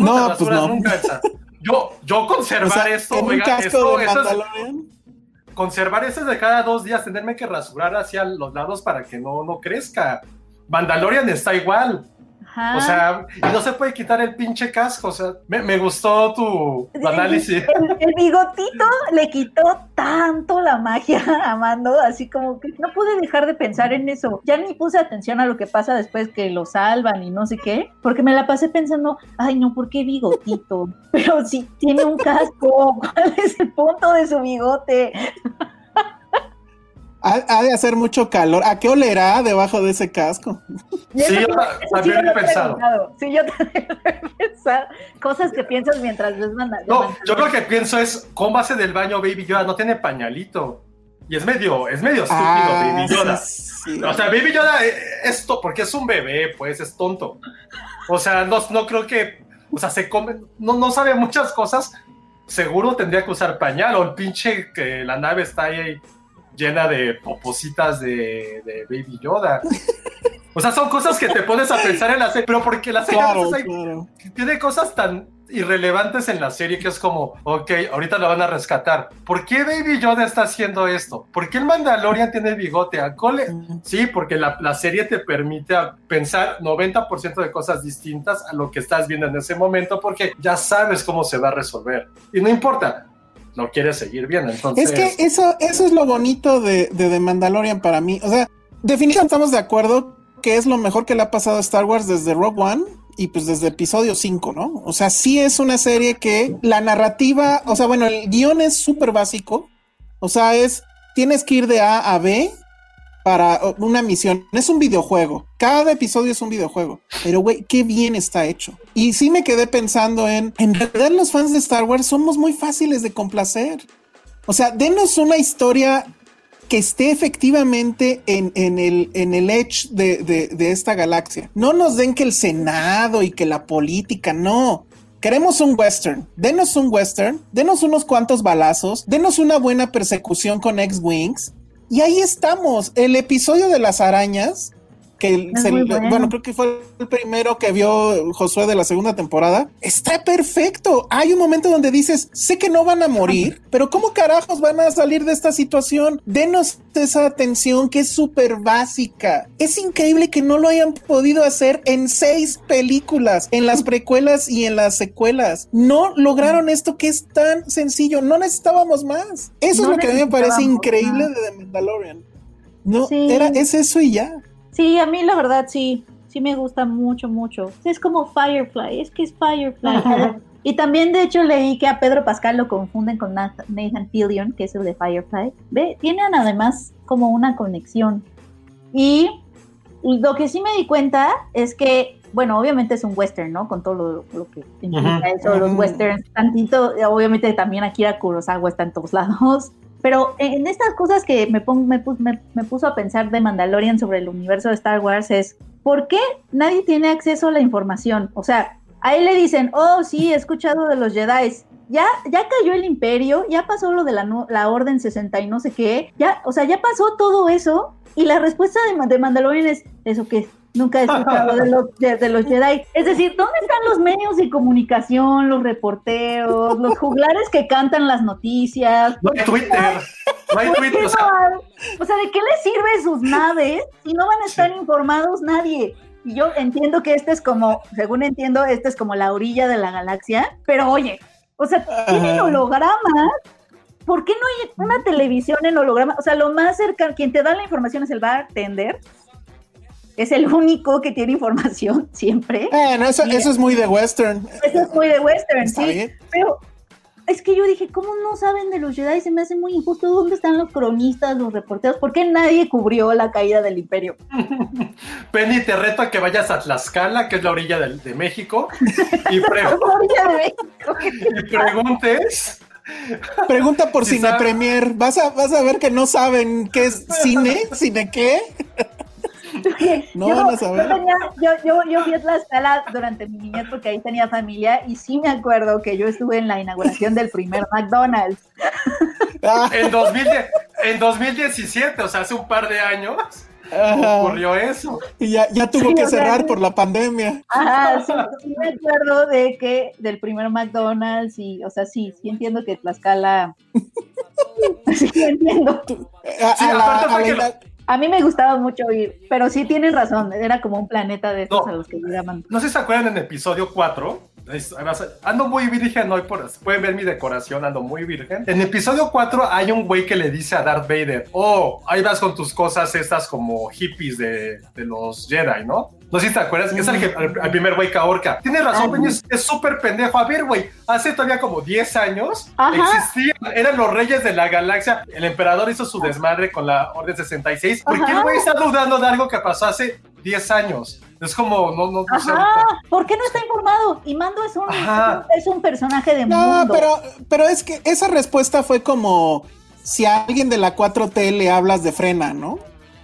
no, te pues rasuras nunca, Elsa. Yo, yo conservar esto, oiga, esto, es, conservar eso de cada dos días, tenerme que rasurar hacia los lados para que no, no crezca. Mandalorian está igual. O sea, y no se puede quitar el pinche casco. O sea, me, gustó tu, análisis. El, bigotito le quitó tanto la magia a Mando, así como que no pude dejar de pensar en eso. Ya ni puse atención a lo que pasa después que lo salvan y no sé qué, porque me la pasé pensando, ay, no, ¿por qué bigotito? Pero si tiene un casco, ¿cuál es el punto de su bigote? Ha, de hacer mucho calor. ¿A qué olerá debajo de ese casco? Sí, yo también he pensado. Sí, yo también he pensado. Cosas que piensas mientras ves manda. No, yo lo que pienso es, ¿cómo hace del baño Baby Yoda? No tiene pañalito. Y es medio, es medio estúpido ah, Baby Yoda. O sea, Baby Yoda es esto, porque es un bebé, pues, es tonto. O sea, no, no creo que, o sea, se come, no, no sabe muchas cosas. Seguro tendría que usar pañal o el pinche que la nave está ahí llena de popositas de, Baby Yoda. O sea, son cosas que te pones a pensar en la serie, pero porque la serie tiene cosas tan irrelevantes en la serie que es como, ok, ahorita lo van a rescatar. ¿Por qué Baby Yoda está haciendo esto? ¿Por qué el Mandalorian tiene bigote? ¿A cole? Sí, porque la, la, serie te permite pensar 90% de cosas distintas a lo que estás viendo en ese momento porque ya sabes cómo se va a resolver. Y no importa, no quiere seguir bien. Entonces... Es que eso, eso es lo bonito de, de The Mandalorian para mí. O sea, definitivamente estamos de acuerdo que es lo mejor que le ha pasado a Star Wars desde Rogue One y pues desde episodio 5, ¿no? O sea, sí es una serie que la narrativa, o sea, bueno, el guion es súper básico. O sea, es, tienes que ir de A a B para una misión. Es un videojuego. Cada episodio es un videojuego. Pero, güey, qué bien está hecho. Y sí me quedé pensando en, en realidad los fans de Star Wars somos muy fáciles de complacer. O sea, denos una historia que esté efectivamente en, el, en el edge de, de esta galaxia. No nos den que el Senado y que la política, no. Queremos un western. Denos un western, denos unos cuantos balazos, denos una buena persecución con X-Wings y ahí estamos. El episodio de las arañas que bueno. creo que fue el primero que vio Josué de la segunda temporada, está perfecto. Hay un momento donde dices, sé que no van a morir, pero ¿cómo carajos van a salir de esta situación? Denos esa atención que es súper básica. Es increíble que no lo hayan podido hacer en seis películas, en las precuelas y en las secuelas. No lograron esto que es tan sencillo, no necesitábamos más. Eso es lo que a mí me parece increíble de The Mandalorian. No, era, es eso y ya. Sí, a mí la verdad sí, sí me gusta mucho, mucho. Es como Firefly, es que es Firefly. y también de hecho leí que a Pedro Pascal lo confunden con Nathan Fillion, que es el de Firefly. Ve, tienen además como una conexión. Y lo que sí me di cuenta es que, bueno, obviamente es un western, ¿no? Con todo lo, lo que implica eso, los westerns, tantito, obviamente también Akira Kurosawa está en todos lados. Pero en estas cosas que me, me, me, me puso a pensar de Mandalorian sobre el universo de Star Wars es, ¿por qué nadie tiene acceso a la información? O sea, ahí le dicen, oh, sí, he escuchado de los Jedi. Ya, ya cayó el imperio, ya pasó lo de la, la Orden 60 y no sé qué, ya, o sea, ya pasó todo eso y la respuesta de, de Mandalorian es, ¿eso qué? Nunca he escuchado de los, de, los Jedi. Es decir, ¿dónde están los medios de comunicación, los reporteros, los juglares que cantan las noticias? No hay Twitter. No hay Twitter. O sea, o sea, ¿de qué les sirve sus naves si no van a estar informados nadie? Y yo entiendo que este es como, según entiendo, este es como la orilla de la galaxia, pero oye, o sea, tienen hologramas. ¿Por qué no hay una televisión en holograma? O sea, lo más cercano, quien te da la información es el bartender es el único que tiene información siempre. Bueno, eso, eso es muy de western. Eso es muy de western, sí. Pero es que yo dije, ¿cómo no saben de los Jedi? Se me hace muy injusto. ¿Dónde están los cronistas, los reporteros? ¿Por qué nadie cubrió la caída del imperio? Penny, te reto a que vayas a Tlaxcala, que es la orilla de, de México, y, y preguntes Pregunta por Cine Premier. ¿Vas a, vas a ver que no saben qué es cine, cine qué. No yo, van a saber. Yo, yo, yo, vi Tlaxcala durante mi niñez porque ahí tenía familia y sí me acuerdo que yo estuve en la inauguración del primer McDonald's. En, 2010, en 2017, o sea, hace un par de años. ocurrió eso. Y ya, ya tuvo que cerrar por la pandemia. Ajá, sí, me acuerdo de que del primer McDonald's y, o sea, sí, sí entiendo que Tlaxcala. sí entiendo. sí, a, a mí me gustaba mucho ir, pero sí tienen razón, era como un planeta de esos a los que llaman. No sé si se acuerdan en el episodio 4, ando muy virgen hoy, por, pueden ver mi decoración, ando muy virgen. En el episodio 4 hay un güey que le dice a Darth Vader, oh, ahí vas con tus cosas estas como hippies de, de los Jedi, ¿no? No sé si te acuerdas, es el, el, primer güey que ahorca. Tienes razón, güey, es súper pendejo. A ver, güey, hace todavía como 10 años existían, eran los reyes de la galaxia. El emperador hizo su desmadre con la Orden 66. ¿Por qué el güey está dudando de algo que pasó hace 10 años? Es como, no, no, no sé. ¿Por qué no está informado? Y Mando es un, es un personaje de no, pero, pero es que esa respuesta fue como si a alguien de la 4T le hablas de frena, ¿no?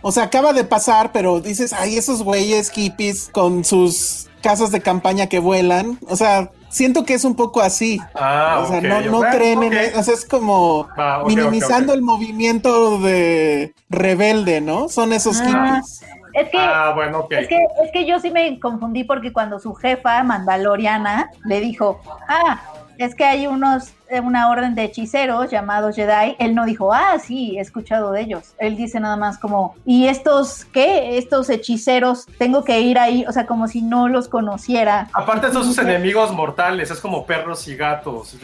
O sea, acaba de pasar, pero dices, ay, esos güeyes hippies con sus casas de campaña que vuelan. O sea, siento que es un poco así. Ah, o sea, no, no creen en eso. O sea, es como minimizando el movimiento de rebelde, ¿no? Son esos ah, hippies. Es que, ah, bueno, es, que, es que yo sí me confundí porque cuando su jefa mandaloriana le dijo, ah, es que hay unos, eh, una orden de hechiceros llamados Jedi, él no dijo, ah, sí, he escuchado de ellos. Él dice nada más como, ¿y estos qué? Estos hechiceros, tengo que ir ahí, o sea, como si no los conociera. Aparte son sus enemigos mortales, es como perros y gatos.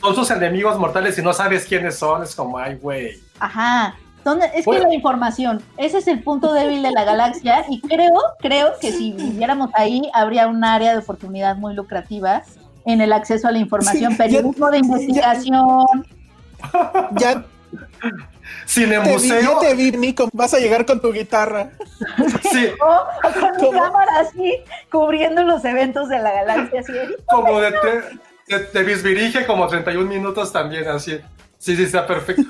Son sus enemigos mortales y no sabes quiénes son, es como, ay, güey. Ajá. Es que la información, ese es el punto débil de la galaxia y creo, creo que si viviéramos ahí habría un área de oportunidad muy lucrativa en el acceso a la información, periodismo de investigación. Ya. Cine museo. te vi, Nico. Vas a llegar con tu guitarra. Sí. O, con mi cámara así, cubriendo los eventos de la galaxia. Así, como de te, te, te como 31 minutos también, así. Sí, sí, está perfecto.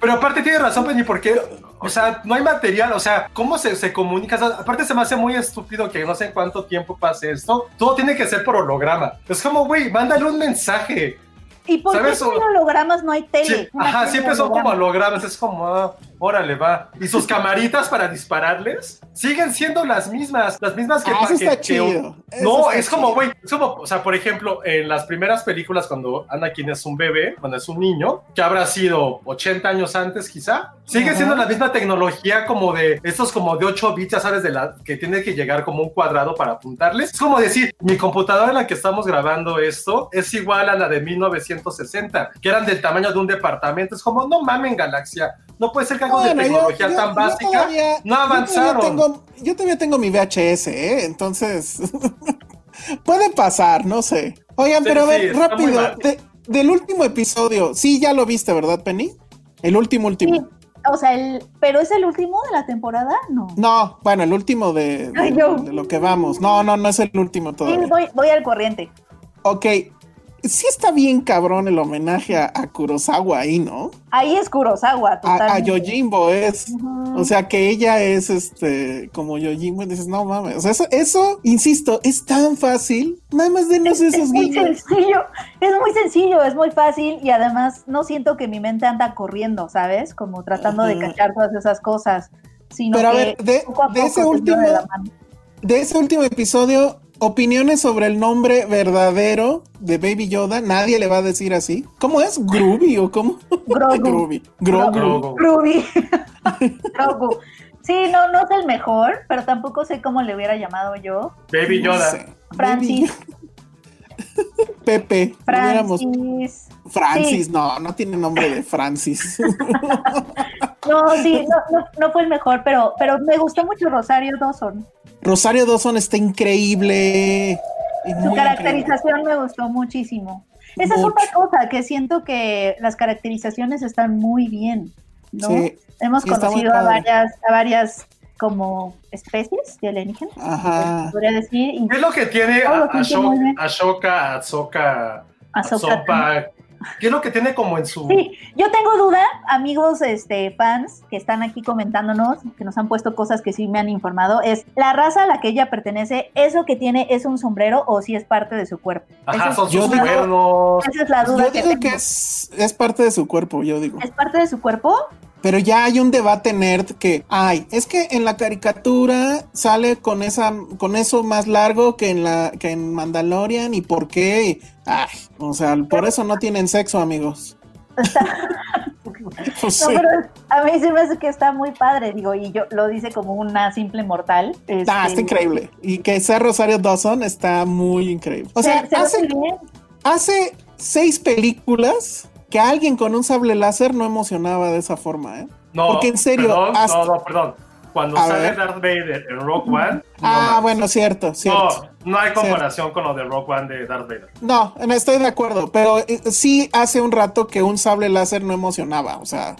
Pero aparte tiene razón, Penny, porque, o sea, no hay material, o sea, ¿cómo se, se comunica? aparte se me hace muy estúpido que no sé en cuánto tiempo pase esto. Todo tiene que ser por holograma. Es como, güey, mándale un mensaje. ¿Y por qué en hologramas no hay tele? ajá, siempre son como hologramas, es como, ah, órale, va. Y sus camaritas para dispararles siguen siendo las mismas, las mismas que... Ah, eso está chido. no, es como, güey, es como, o sea, por ejemplo, en las primeras películas cuando Anakin es un bebé, cuando es un niño, que habrá sido 80 años antes quizá, sigue siendo la misma tecnología como de estos como de 8 bits, ya sabes, de la que tiene que llegar como un cuadrado para apuntarles. Es como decir, mi computadora en la que estamos grabando esto es igual a la de 1960, que eran del tamaño de un departamento. Es como, no mamen, galaxia, no puede ser que algo de tecnología tan básica no avanzaron. Yo todavía, tengo, mi VHS, ¿eh? entonces puede pasar, no sé. Oigan, pero a ver, rápido, del último episodio, sí, ya lo viste, ¿verdad, Penny? El último, último. o sea, el, pero es el último de la temporada, no. No, bueno, el último de, de- Ay, yo- de lo que vamos. No, no, no es el último Sí, todavía. voy, voy al corriente. Ok, sí está bien cabrón el homenaje a, a Kurosawa ahí, ¿no? Ahí es Kurosawa, A, a totalmente. Yojimbo es, o sea, que ella es este, como Yojimbo, y dices, no mames, o sea, eso, eso, insisto, es tan fácil, nada más denos es esos muy guiños. sencillo, es muy sencillo, es muy fácil y además no siento que mi mente anda corriendo, ¿sabes? Como tratando de cachar todas esas cosas, sino Pero a que ver, de, poco a de poco ese último, de de ese último episodio, opiniones sobre el nombre verdadero de Baby Yoda, nadie le va a decir así. ¿Cómo es? ¿Groovy o cómo? Grogu. Groovy. Grogu. Grogu. Ruby. Grogu. Sí, no, no es el mejor, pero tampoco sé cómo le hubiera llamado yo. Baby No Yoda. sé. Francis. Pepe. Francis. Francis, no, no tiene nombre de Francis. No, sí, no, no, no fue el mejor, pero, pero me gustó mucho Rosario Dawson. Rosario Dawson está increíble. Su caracterización me gustó muchísimo. Esa es otra cosa que siento que las caracterizaciones están muy bien, ¿no? Sí, Hemos conocido a varias, a varias como especies de alienígenas, Ajá. podría decir, ¿Qué es lo que tiene a-. Ashoka, Ahsoka Ahsoka? ¿Qué es lo que tiene como en su... Sí, yo tengo duda, amigos este, fans que están aquí comentándonos, que nos han puesto cosas que sí me han informado, es la raza a la que ella pertenece, ¿eso que tiene es un sombrero o si es parte de su cuerpo? Ajá, Esa es- son sus cuernos. Esa es la duda Yo que digo tengo. que es, es parte de su cuerpo, yo digo. ¿Es parte de su cuerpo? Pero ya hay un debate nerd que, ay, es que en la caricatura sale con esa, con eso más largo que en la, que en Mandalorian y por qué. Ay, o sea, por eso no tienen sexo, amigos. Pues No, pero a mí se me hace que está muy padre, digo, y yo lo dice como una simple mortal. Ah, este, está increíble. Y que sea Rosario Dawson está muy increíble. O sea, se- se ve hace, hace seis películas que alguien con un sable láser no emocionaba de esa forma, ¿eh? No, Porque en serio, Perdón, hasta- No, no, perdón. Cuando A sale ver. Darth Vader en Rock One. No ah, bueno, cierto, cierto. No, no hay comparación con lo de Rock One de Darth Vader. No, no estoy de acuerdo, pero eh, sí hace un rato que un sable láser no emocionaba, o sea,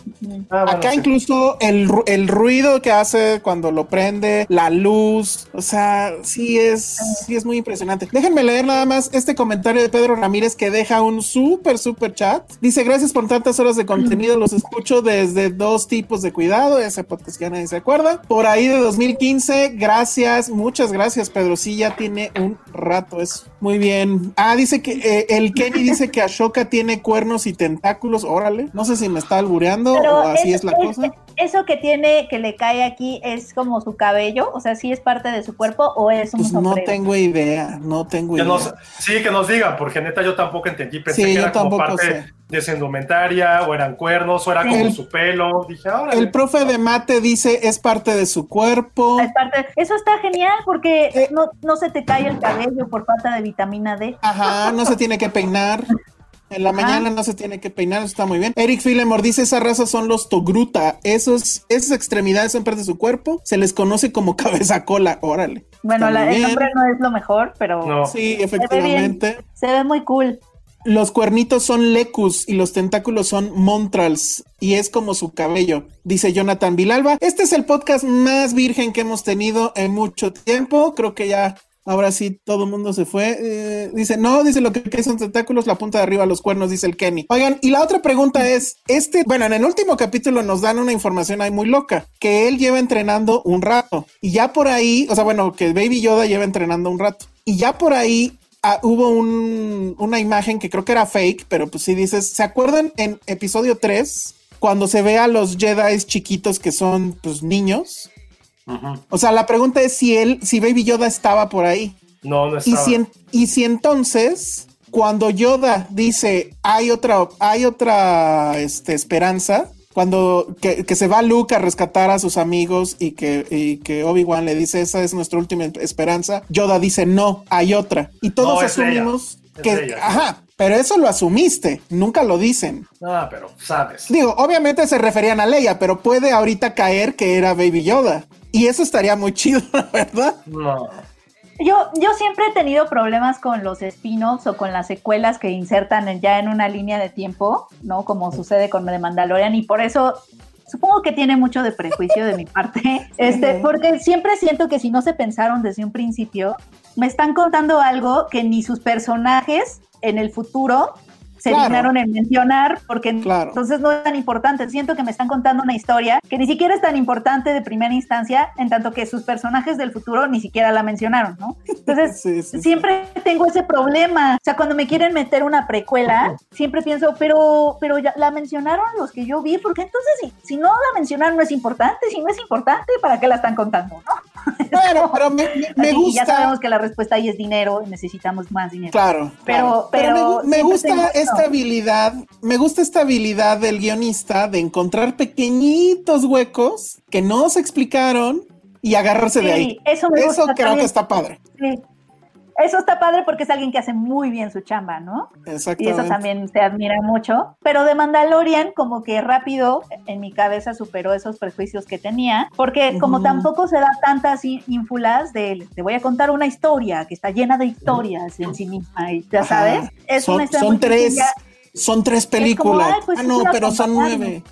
Ah, bueno, acá sí. incluso el, el ruido que hace cuando lo prende, la luz, o sea, sí es, sí es muy impresionante. Déjenme leer nada más este comentario de Pedro Ramírez que deja un súper, súper chat. Dice, gracias por tantas horas de contenido, los escucho desde dos tipos de cuidado, ese podcast que ya nadie se acuerda. Por ahí de 2015, gracias, muchas gracias Pedro, sí, ya tiene un rato eso. Muy bien. Ah, dice que eh, el Kenny dice que Ashoka tiene cuernos y tentáculos, órale. No sé si me está albureando Pero o así es- es la es- cosa. Eso que tiene, que le cae aquí, es como su cabello, o sea, si es parte de su cuerpo o es un Pues no sombrero. tengo idea, no tengo Que idea. nos, sí, que nos digan, porque neta yo tampoco entendí. Pensé Sí, que yo era como parte sé. de su indumentaria, o eran cuernos, o era como El- su pelo. Dije, ahora. El profe de mate dice es parte de su cuerpo. Es parte- Eso está genial porque Eh. no, no se te cae el cabello por falta de vitamina D. Ajá, no se tiene que peinar. En la Ajá. mañana no se tiene que peinar, eso está muy bien. Eric Filemore dice, esa raza son los Togruta. Esos, esas extremidades son parte de su cuerpo. Se les conoce como cabeza cola. Órale. Bueno, la- el nombre no es lo mejor, pero No. Sí, se ve efectivamente. se ve muy cool. Los cuernitos son lecus y los tentáculos son montrals y es como su cabello, dice Jonathan Vilalba. Este es el podcast más virgen que hemos tenido en mucho tiempo. Creo que ya ahora sí todo el mundo se fue. Eh, dice, no, dice lo que, son tentáculos, la punta de arriba, los cuernos, dice el Kenny. Oigan, y la otra pregunta es, este, bueno, en el último capítulo nos dan una información ahí muy loca, que él lleva entrenando un rato y ya por ahí, o sea, bueno, que Baby Yoda lleva entrenando un rato y ya por ahí ah, hubo un- una imagen que creo que era fake, pero pues sí dices, ¿se acuerdan en episodio 3 cuando se ve a los Jedi chiquitos que son pues niños? O sea, la pregunta es si él, si Baby Yoda estaba por ahí. No, no Y estaba. si, en- y si entonces, cuando Yoda dice hay otra, hay otra este, esperanza, cuando que, que se va Luke a rescatar a sus amigos y que, y que Obi-Wan le dice esa es nuestra última esperanza, Yoda dice no, hay otra. Y todos No, asumimos ella. Que, ella. ajá, pero eso lo asumiste, nunca lo dicen. Ah, pero sabes. Digo, obviamente se referían a Leia, pero puede ahorita caer que era Baby Yoda. Y eso estaría muy chido, la verdad. No. Yo, yo siempre he tenido problemas con los spin-offs o con las secuelas que insertan en- ya en una línea de tiempo, ¿no? Como sucede con The Mandalorian, y por eso supongo que tiene mucho de prejuicio de mi parte, este, porque siempre siento que si no se pensaron desde un principio, me están contando algo que ni sus personajes en el futuro se Claro. dignaron en mencionar porque Claro. entonces no es tan importante. Siento que me están contando una historia que ni siquiera es tan importante de primera instancia, en tanto que sus personajes del futuro ni siquiera la mencionaron, ¿no? Entonces, Sí, sí, sí. siempre tengo ese problema. O sea, cuando me quieren meter una precuela, siempre pienso, pero, pero ya la mencionaron los que yo vi, porque entonces si, si no la mencionaron no es importante, si no es importante, ¿para qué la están contando? ¿no? Bueno, pero me, me- me Así, y ya gusta. sabemos que la respuesta ahí es dinero y necesitamos más dinero. Claro, Pero- claro. pero me, gusta. Esta habilidad, me gusta esta habilidad del guionista de encontrar pequeñitos huecos que no se explicaron y agarrarse de ahí. eso me Eso gusta creo también. que está padre. Sí. Eso está padre porque es alguien que hace muy bien su chamba, ¿no? Y Exactamente. eso también se admira mucho. Pero de Mandalorian, como que rápido en mi cabeza superó esos prejuicios que tenía, porque como tampoco se da tantas ínfulas de te voy a contar una historia que está llena de historias en sí misma, y ya sabes, es son, una historia son muy tres, sencilla. Son tres películas. pues ah, no, pero son nueve.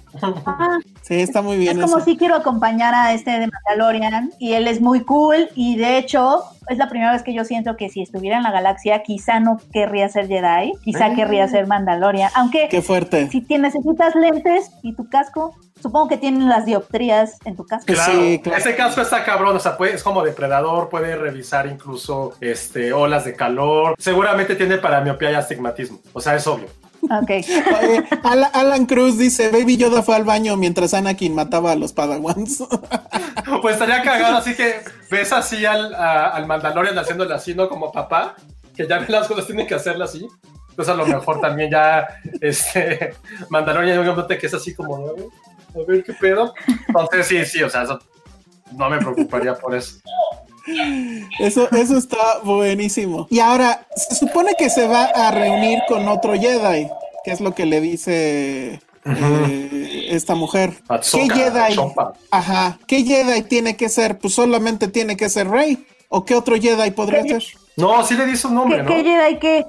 Sí, está muy bien Es como eso. si quiero acompañar a este de Mandalorian y él es muy cool y de hecho es la primera vez que yo siento que si estuviera en la galaxia quizá no querría ser Jedi, quizá Ah. querría ser Mandalorian, aunque Qué fuerte. si te necesitas lentes y tu casco, supongo que tienen las dioptrías en tu casco. Claro, Sí, claro. ese casco está cabrón, o sea, puede- es como depredador, puede revisar incluso este, olas de calor. Seguramente tiene para miopía y astigmatismo, o sea, es obvio. Ok. Oye, Ala- Alan Cruz dice, Baby Yoda fue al baño mientras Anakin mataba a los Padawans. Pues estaría cagado, así que ves así al, a- al Mandalorian haciéndole así, ¿no? Como papá, que ya ve las cosas, tienen que hacerle así. Entonces a lo mejor también ya, este, Mandalorian obviamente que es así como, "A ver, a ver qué pedo. Entonces sí, sí, o sea, eso no me preocuparía por eso. Eso, eso está buenísimo. Y ahora, se supone que se va a reunir con otro Jedi, que es lo que le dice eh, esta mujer. Ahsoka, ¿Qué Jedi? Chompa. Ajá. ¿Qué Jedi tiene que ser? Pues solamente tiene que ser Rey. ¿O qué otro Jedi podría ¿Qué? ser? No, sí le dice un nombre, ¿Qué, ¿no? qué Jedi que?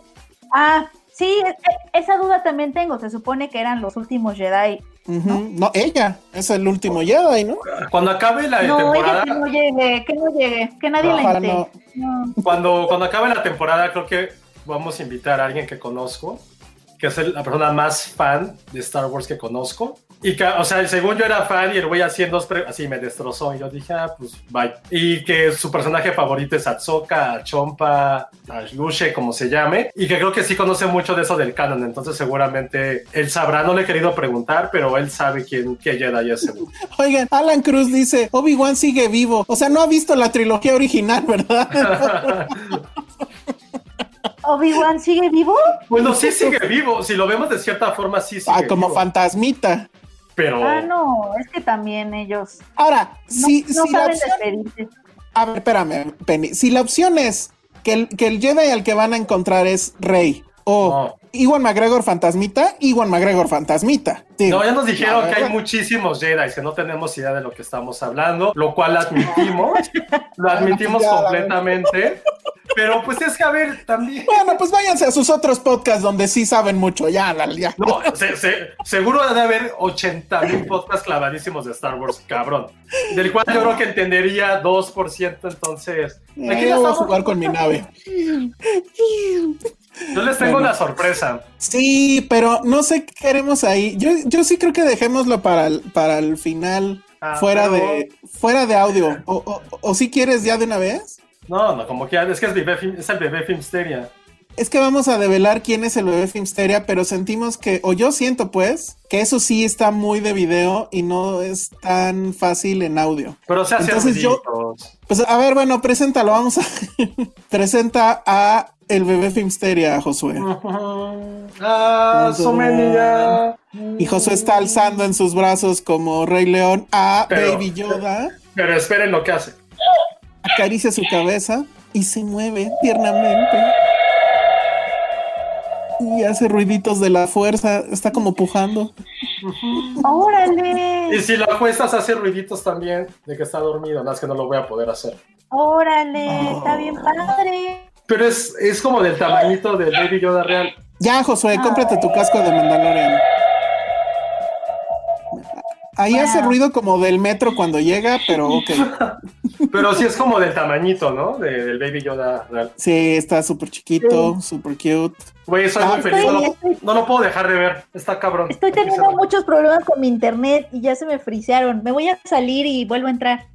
Ah, sí, esa duda también tengo. Se supone que eran los últimos Jedi. Ujú. No, ella es el último Jedi, ¿no? Cuando acabe la No, ella temporada, que no llegue, que no llegue, que nadie la no. No. cuando, cuando acabe la temporada, creo que vamos a invitar a alguien que conozco, que es el- la persona más fan de Star Wars que conozco. Y que, o sea, según yo era fan y el güey haciendo así me destrozó. Y yo dije, ah, pues bye. Y que su personaje favorito es Atsoka, Chompa, Luche, como se llame. Y que creo que sí conoce mucho de eso del canon. Entonces, seguramente él sabrá. No le he querido preguntar, pero él sabe quién, qué Jedi es seguro. Oigan, Alan Cruz dice, Obi-Wan sigue vivo. O sea, no ha visto la trilogía original, ¿verdad? ¿Obi-Wan sigue vivo? bueno, sí sigue vivo. Si lo vemos de cierta forma, sí sigue ah, como vivo. fantasmita. Pero. Ah, no, es que también ellos Ahora, no, si, no si la opción... despedirse. A ver, espérame, Penny. Si la opción es que el, que el Jedi al que van a encontrar es Rey o No. Iwan McGregor fantasmita, Iwan McGregor fantasmita. Digo, No, ya nos dijeron que hay muchísimos Jedi que no tenemos idea de lo que estamos hablando, lo cual admitimos, lo admitimos completamente. Pero pues es que, a ver, también... Bueno, pues váyanse a sus otros podcasts donde sí saben mucho. Ya, la- ya. No, se- se- seguro debe haber 80 mil podcasts clavadísimos de Star Wars, cabrón. Del cual yo creo que entendería 2%, entonces... Eh, Aquí yo ya voy a jugar con mi nave. Yo les tengo Bueno. una sorpresa. Sí, pero no sé qué queremos ahí. Yo, yo sí creo que dejémoslo para el, para el final, Ah, fuera pero- de fuera de audio. O, o, o si quieres ya de una vez. No, no, como que es que es, bebé es el bebé Filmsteria. Es que vamos a develar quién es el bebé Filmsteria, pero sentimos que, o yo siento pues, que eso sí está muy de video y no es tan fácil en audio. Pero se hace Entonces yo-. Pues a ver, bueno, preséntalo, vamos a... Presenta a el bebé Filmsteria, Josué. Ah, su menina. Y Josué está alzando en sus brazos como Rey León a Pero- Baby Yoda, Pero esperen lo que hace. Acaricia su cabeza y se mueve tiernamente. Y hace ruiditos de la fuerza, está como pujando. ¡Órale! Y si lo acuestas, hace ruiditos también de que está dormido. Nada más que no lo voy a poder hacer. ¡Órale! Está bien padre. Pero es, es como del tamañito del Baby Yoda real. Ya, Josué, cómprate tu casco de Mandalorian. Ahí Wow. hace ruido como del metro cuando llega, pero ok. Pero sí es como del tamañito, ¿no? De- del Baby Yoda real. Sí, está súper chiquito, súper cute. Güey, soy Ah, muy feliz. No lo, estoy- no lo puedo dejar de ver. Está cabrón. Estoy teniendo muchos problemas con mi internet y ya se me frisearon. Me voy a salir y vuelvo a entrar.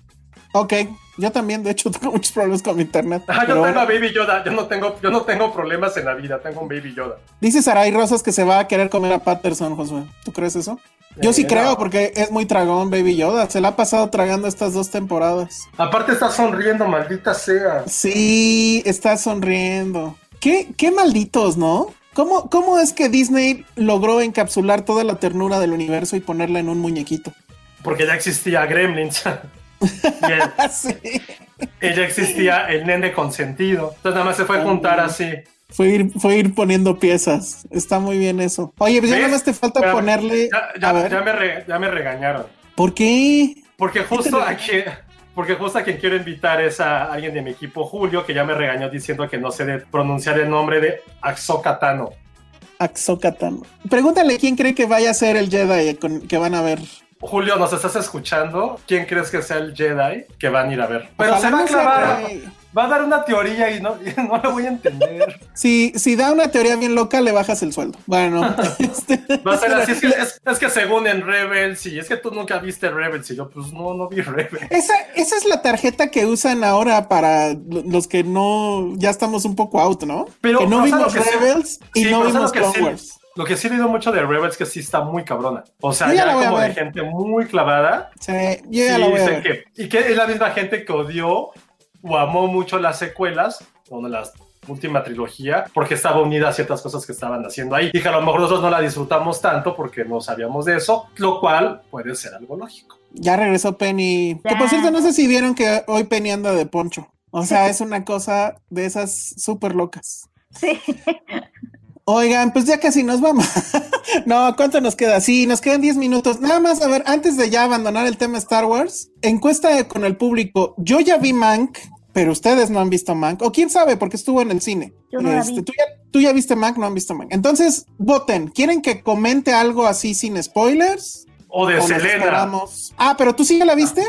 Ok, yo también, de hecho, tengo muchos problemas con mi internet. Ah, yo tengo a Baby Yoda. Yo no tengo, yo no tengo problemas en la vida. Tengo un Baby Yoda. Dice Saray Rosas que se va a querer comer a Patterson, Josué. ¿Tú crees eso? Yo sí Eh, creo, porque es muy tragón, Baby Yoda. Se la ha pasado tragando estas dos temporadas. Aparte está sonriendo, maldita sea. Sí, está sonriendo. Qué, qué malditos, ¿no? ¿Cómo, ¿Cómo es que Disney logró encapsular toda la ternura del universo y ponerla en un muñequito? Porque ya existía Gremlins. el- sí. ya existía el nene consentido. Entonces nada más se fue a juntar así. Fue ir, fue ir poniendo piezas. Está muy bien eso. Oye, pues ya nada más te falta ponerle. Ya, ya- a ver, ya me re- ya me regañaron. ¿por qué? Porque justo a quien, porque justo a quien quiero invitar es a alguien de mi equipo, Julio, que ya me regañó diciendo que no sé de pronunciar el nombre de Axoka Tano. Axokatano. Pregúntale quién cree que vaya a ser el Jedi que van a ver. Julio, ¿nos estás escuchando? ¿Quién crees que sea el Jedi que van a ir a ver? Pero Ojalá se va a no clavar, va a dar una teoría y no, y no lo voy a entender. Si, si da una teoría bien loca, le bajas el sueldo. Bueno, este, Va a ser así, es que, es, es que según en Rebels, y es que tú nunca viste Rebels, y yo pues no, no vi Rebels. esa, esa es la tarjeta que usan ahora para lo- los que no, ya estamos un poco out, ¿no? Pero, que no vimos sí- Rebels y Sí, no vimos ¿sabes lo que Clone sí? Lo que sí he leído mucho de Rebels es que sí está muy cabrona. O sea, ya ya, como de gente muy clavada. Sí, yo ya voy a dicen ver. que, y que es la misma gente que odió o amó mucho las secuelas, o la última trilogía, porque estaba unida a ciertas cosas que estaban haciendo ahí. Y que a lo mejor nosotros no la disfrutamos tanto porque no sabíamos de eso, lo cual puede ser algo lógico. Ya regresó Penny. Que por cierto, no sé si vieron que hoy Penny anda de poncho. O sea, es una cosa de esas súper locas. Sí. Oigan, pues ya casi nos vamos. no, ¿cuánto nos queda? Sí, nos quedan 10 minutos. Nada más, a ver, antes de ya abandonar el tema Star Wars, encuesta con el público. Yo ya vi Mank, pero ustedes no han visto Mank. O quién sabe, porque estuvo en el cine. Yo no la vi. ¿tú, ya, tú ya viste Mank, no han visto Mank. Entonces, voten. ¿Quieren que comente algo así sin spoilers? O de ¿O nos Selena. Ah, pero tú sí ya la viste.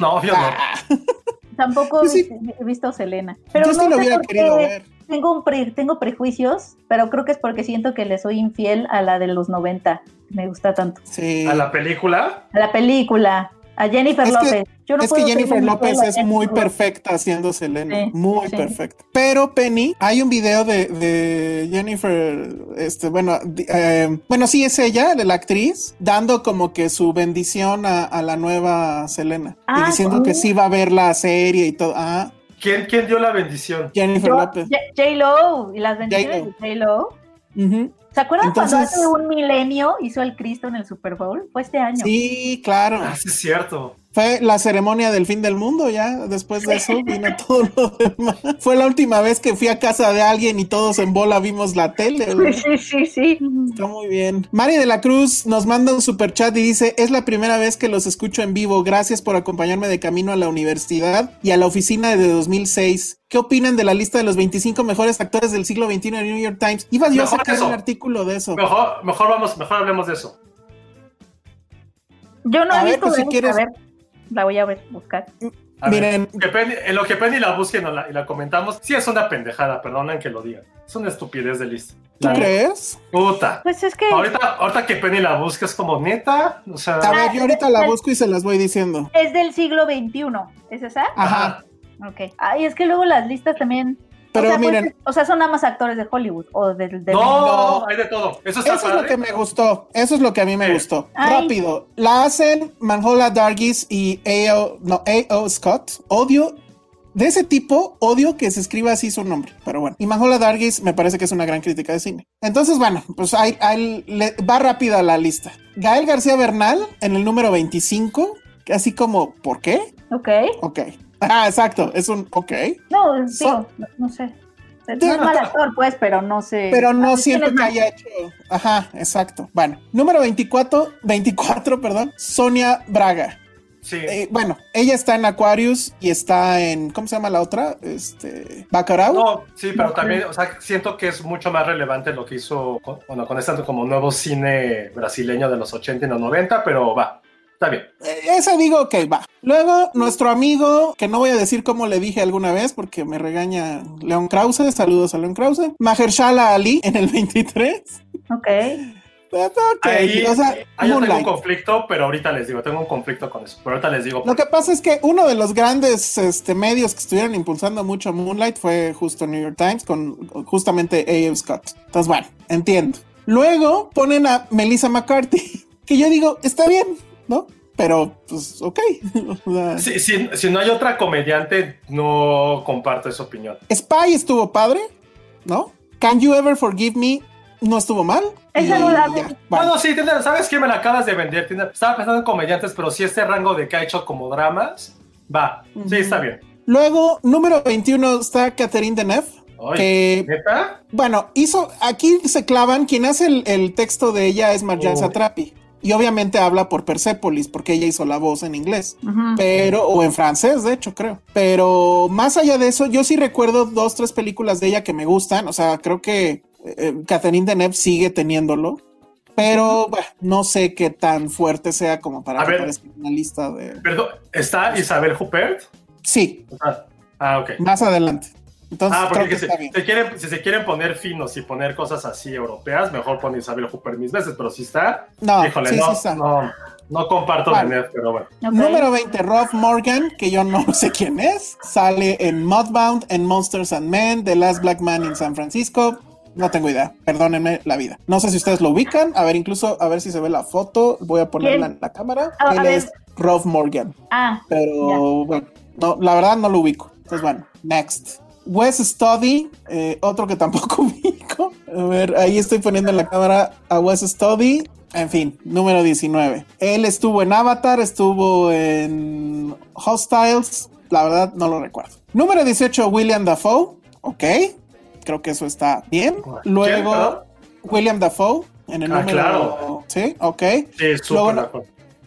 No, yo no. Ah, Tampoco Yo sí- he visto Selena. Pero yo sí no lo hubiera querido ver. Tengo, un pre- tengo prejuicios, pero creo que es porque siento que le soy infiel a la de los 90. Me gusta tanto. Sí. A la película. A la película, a Jennifer Es que- López. Yo no es que Jennifer López es Jennifer muy López. perfecta haciendo Selena, Sí, muy sí. perfecta. Pero Penny, hay un video de, de Jennifer, este, bueno, eh, bueno, sí es ella, de la actriz, dando como que su bendición a, a la nueva Selena y Ah, diciendo que sí. sí va a ver la serie y todo. Ah, ¿Quién, quién dio la bendición? Jennifer Yo- López. J- J-Lo y las bendiciones J-Lo. de J-Lo. ¿Se acuerdan Entonces- cuando hace un milenio hizo el Cristo en el Super Bowl? Fue este año. Sí, claro. Ah, sí, es cierto. Fue la ceremonia del fin del mundo ya. Después de eso vino todo lo demás. Fue la última vez que fui a casa de alguien y todos en bola vimos la tele. güey. Sí, sí, sí. Está muy bien. Mari de la Cruz nos manda un super chat y dice: Es la primera vez que los escucho en vivo. Gracias por acompañarme de camino a la universidad y a la oficina de 2006. ¿Qué opinan de la lista de los 25 mejores actores del siglo XXI en New York Times? Iba yo a sacar eso. un artículo de eso. Mejor, mejor vamos, mejor hablemos de eso. Yo no A he ver, visto pues, si quieres- A ver, la voy a ver, buscar. A Miren. ver, que Penny- en lo que Penny la la- y la comentamos, sí es una pendejada, perdonen que lo digan. Es una estupidez de lista. ¿Tú crees? Puta. Pues es que Ahorita, ahorita que Penny la busca es como neta. O sea, A ver, yo ahorita la busco y se las voy diciendo. es del siglo XXI. ¿Es esa? Ajá. Ok. Ay, es que luego las listas también. Pero o sea, pues, miren, o sea, son nada más actores de Hollywood o del. del- no, No. hay de todo. Eso está Eso es lo que me gustó. Eso es lo que a mí me Sí. gustó. Ay. Rápido. La hacen Manhola Dargis y A.O. No, A.O. Scott. Odio. De ese tipo, odio que se escriba así su nombre. Pero bueno. Y Manhola Dargis me parece que es una gran crítica de cine. Entonces, bueno, pues ahí, ahí le- va rápida la lista. Gael García Bernal en el número 25. Así como, ¿por qué? Ok. Ok. Ah, exacto. Es un ok. No, digo, Son- no, no sé. No es mal actor, pues, pero no sé. Pero no Ah, siento ¿quién que haya hecho. Ajá, exacto. Bueno, número 24, 24, perdón, Sonia Braga. Sí. Eh, bueno, ella está en Aquarius y está en, ¿cómo se llama la otra? Este, Bacurau. No, sí, pero también, o sea, siento que es mucho más relevante lo que hizo con, bueno, con este como nuevo cine brasileño de los 80 y los 90, pero va. Está bien. Eh, Esa digo, ok, va. Luego, nuestro amigo, que no voy a decir cómo le dije alguna vez porque me regaña León Krause, saludos a León Krause. Mahershala Ali en el 23. Ok. Ok, Ahí, o sea, ahí yo tengo un conflicto, pero ahorita les digo, tengo un conflicto con eso. Pero ahorita les digo. Lo que pasa es que uno de los grandes este, medios que estuvieron impulsando mucho Moonlight fue justo New York Times con justamente A.F. Scott. Entonces, bueno, entiendo. Luego ponen a Melissa McCarthy, que yo digo, está bien, ¿no? Pero, pues, ok. Si, si- si no hay otra comediante, no comparto esa opinión. Spy estuvo padre, ¿no? Can You Ever Forgive Me no estuvo mal. Vi. ya, bueno. Sí, Tinder, ¿sabes qué? Me la acabas de vender. Estaba pensando en comediantes, pero si este rango de que ha hecho como dramas, va. Sí, está bien. Luego, número 21 está Catherine Deneuve, que ¿Neta? Bueno, hizo, aquí se clavan, quien hace el, el texto de ella es Marjan. Satrapi. Y obviamente habla por Persepolis, porque ella hizo la voz en inglés. Pero, o en francés, de hecho, creo. Pero más allá de eso, yo sí recuerdo dos, tres películas de ella que me gustan. O sea, creo que eh, Catherine Deneuve sigue teniéndolo. Pero, bueno, no sé qué tan fuerte sea como para ver. una lista de... Perdón, ¿está Isabel Huppert? Sí, Ah, ah, ok. más adelante. Entonces, Ah, porque que que se, está bien. se quieren, si se quieren poner finos y poner cosas así europeas, mejor pon Isabel Huppert mis veces, pero si está, No, híjole, sí, no, sí está. no, no comparto Vale. de net, pero bueno. Número 20, Rob Morgan, que yo no sé quién es. Sale en Mudbound, en Monsters and Men, The Last Black Man in San Francisco. No tengo idea, perdónenme la vida. No sé si ustedes lo ubican. A ver, incluso a ver si se ve la foto. Voy a ponerla ¿Quién? en la cámara. A Él es Rob Morgan, Ah, pero bueno, no, la verdad no lo ubico. Entonces, bueno, next. Wes Study, eh, otro que tampoco ubico. A ver, ahí estoy poniendo en la cámara a Wes Study. En fin, número 19. Él estuvo en Avatar, estuvo en Hostiles. La verdad, no lo recuerdo. Número 18, William Dafoe. Ok, creo que eso está bien. ¿Quién, Luego? William Dafoe. En el Ah, número. claro. Sí, ok. Sí, Luego.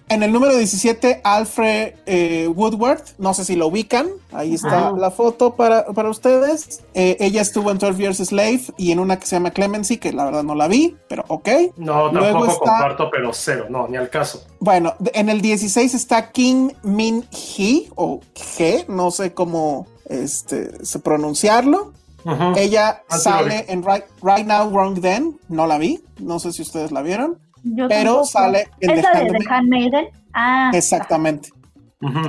En el número 17, Alfred eh, Woodward, no sé si lo ubican, ahí está la foto para, para ustedes. Eh, ella estuvo en 12 Years Slave y en una que se llama Clemency, que la verdad no la vi, pero ok. No, Luego tampoco está- comparto, pero cero, no, ni al caso. Bueno, en el 16 está Kim Min Hee, o G, no sé cómo este, se pronunciarlo. Ella Ah, sí lo sale en right, right Now, Wrong Then, no la vi, no sé si ustedes la vieron, yo pero tampoco. sale en ¿Es The la de Handmaid. The Handmaiden? Ah, Exactamente.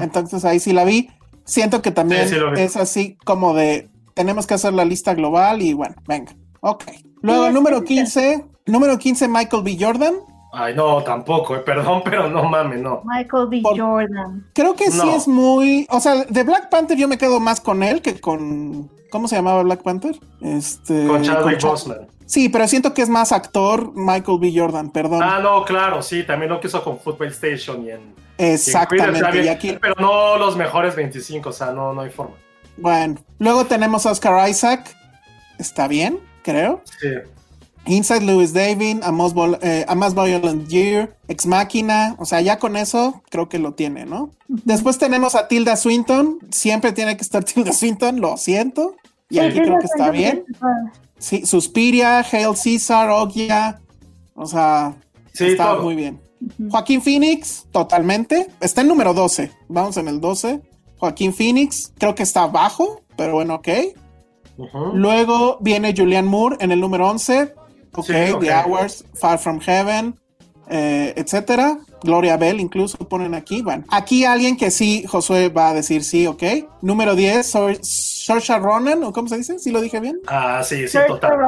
Entonces ahí sí la vi. Siento que también Sí, sí es así como de tenemos que hacer la lista global y bueno, venga. Ok. Luego, número que- 15. Número 15, Michael B. Jordan. Ay, no, tampoco, eh, perdón, pero no mames, no. Michael B. Por- Jordan. Creo que sí es muy. O sea, de Black Panther yo me quedo más con él que con. ¿Cómo se llamaba Black Panther? Este. Con Chadwick Chad- Boseman. Sí, pero siento que es más actor Michael B. Jordan, perdón. Ah, no, claro, sí, también lo que hizo con Football Station y en. y Exactamente. Y aquí, Pero no los mejores 25, o sea, no, no hay forma. bueno. Luego tenemos a Oscar Isaac. Está bien, creo. Sí. Inside Lewis David, a Most, Vol- eh, a Violent Year, Ex Máquina, o sea, ya con eso creo que lo tiene, ¿no? Después tenemos a Tilda Swinton, siempre tiene que estar Tilda Swinton, lo siento, y aquí creo que está bien. Sí, Suspiria, Hail Caesar, Ogia, o sea, Sí, está todo. muy bien. Joaquín Phoenix, totalmente, está en número 12, vamos en el 12. Joaquín Phoenix, creo que está bajo, pero bueno, ok. Luego viene Julianne Moore en el número 11. Ok, Sí, ok. The Hours, Far From Heaven, eh, etcétera. Gloria Bell incluso ponen aquí. Bueno, aquí alguien que sí, Josué va a decir sí, ok. Número 10, Sor- Saoirse Ronan, ¿o cómo se dice? ¿Sí lo dije bien? Ah, sí, sí, Saoirse total.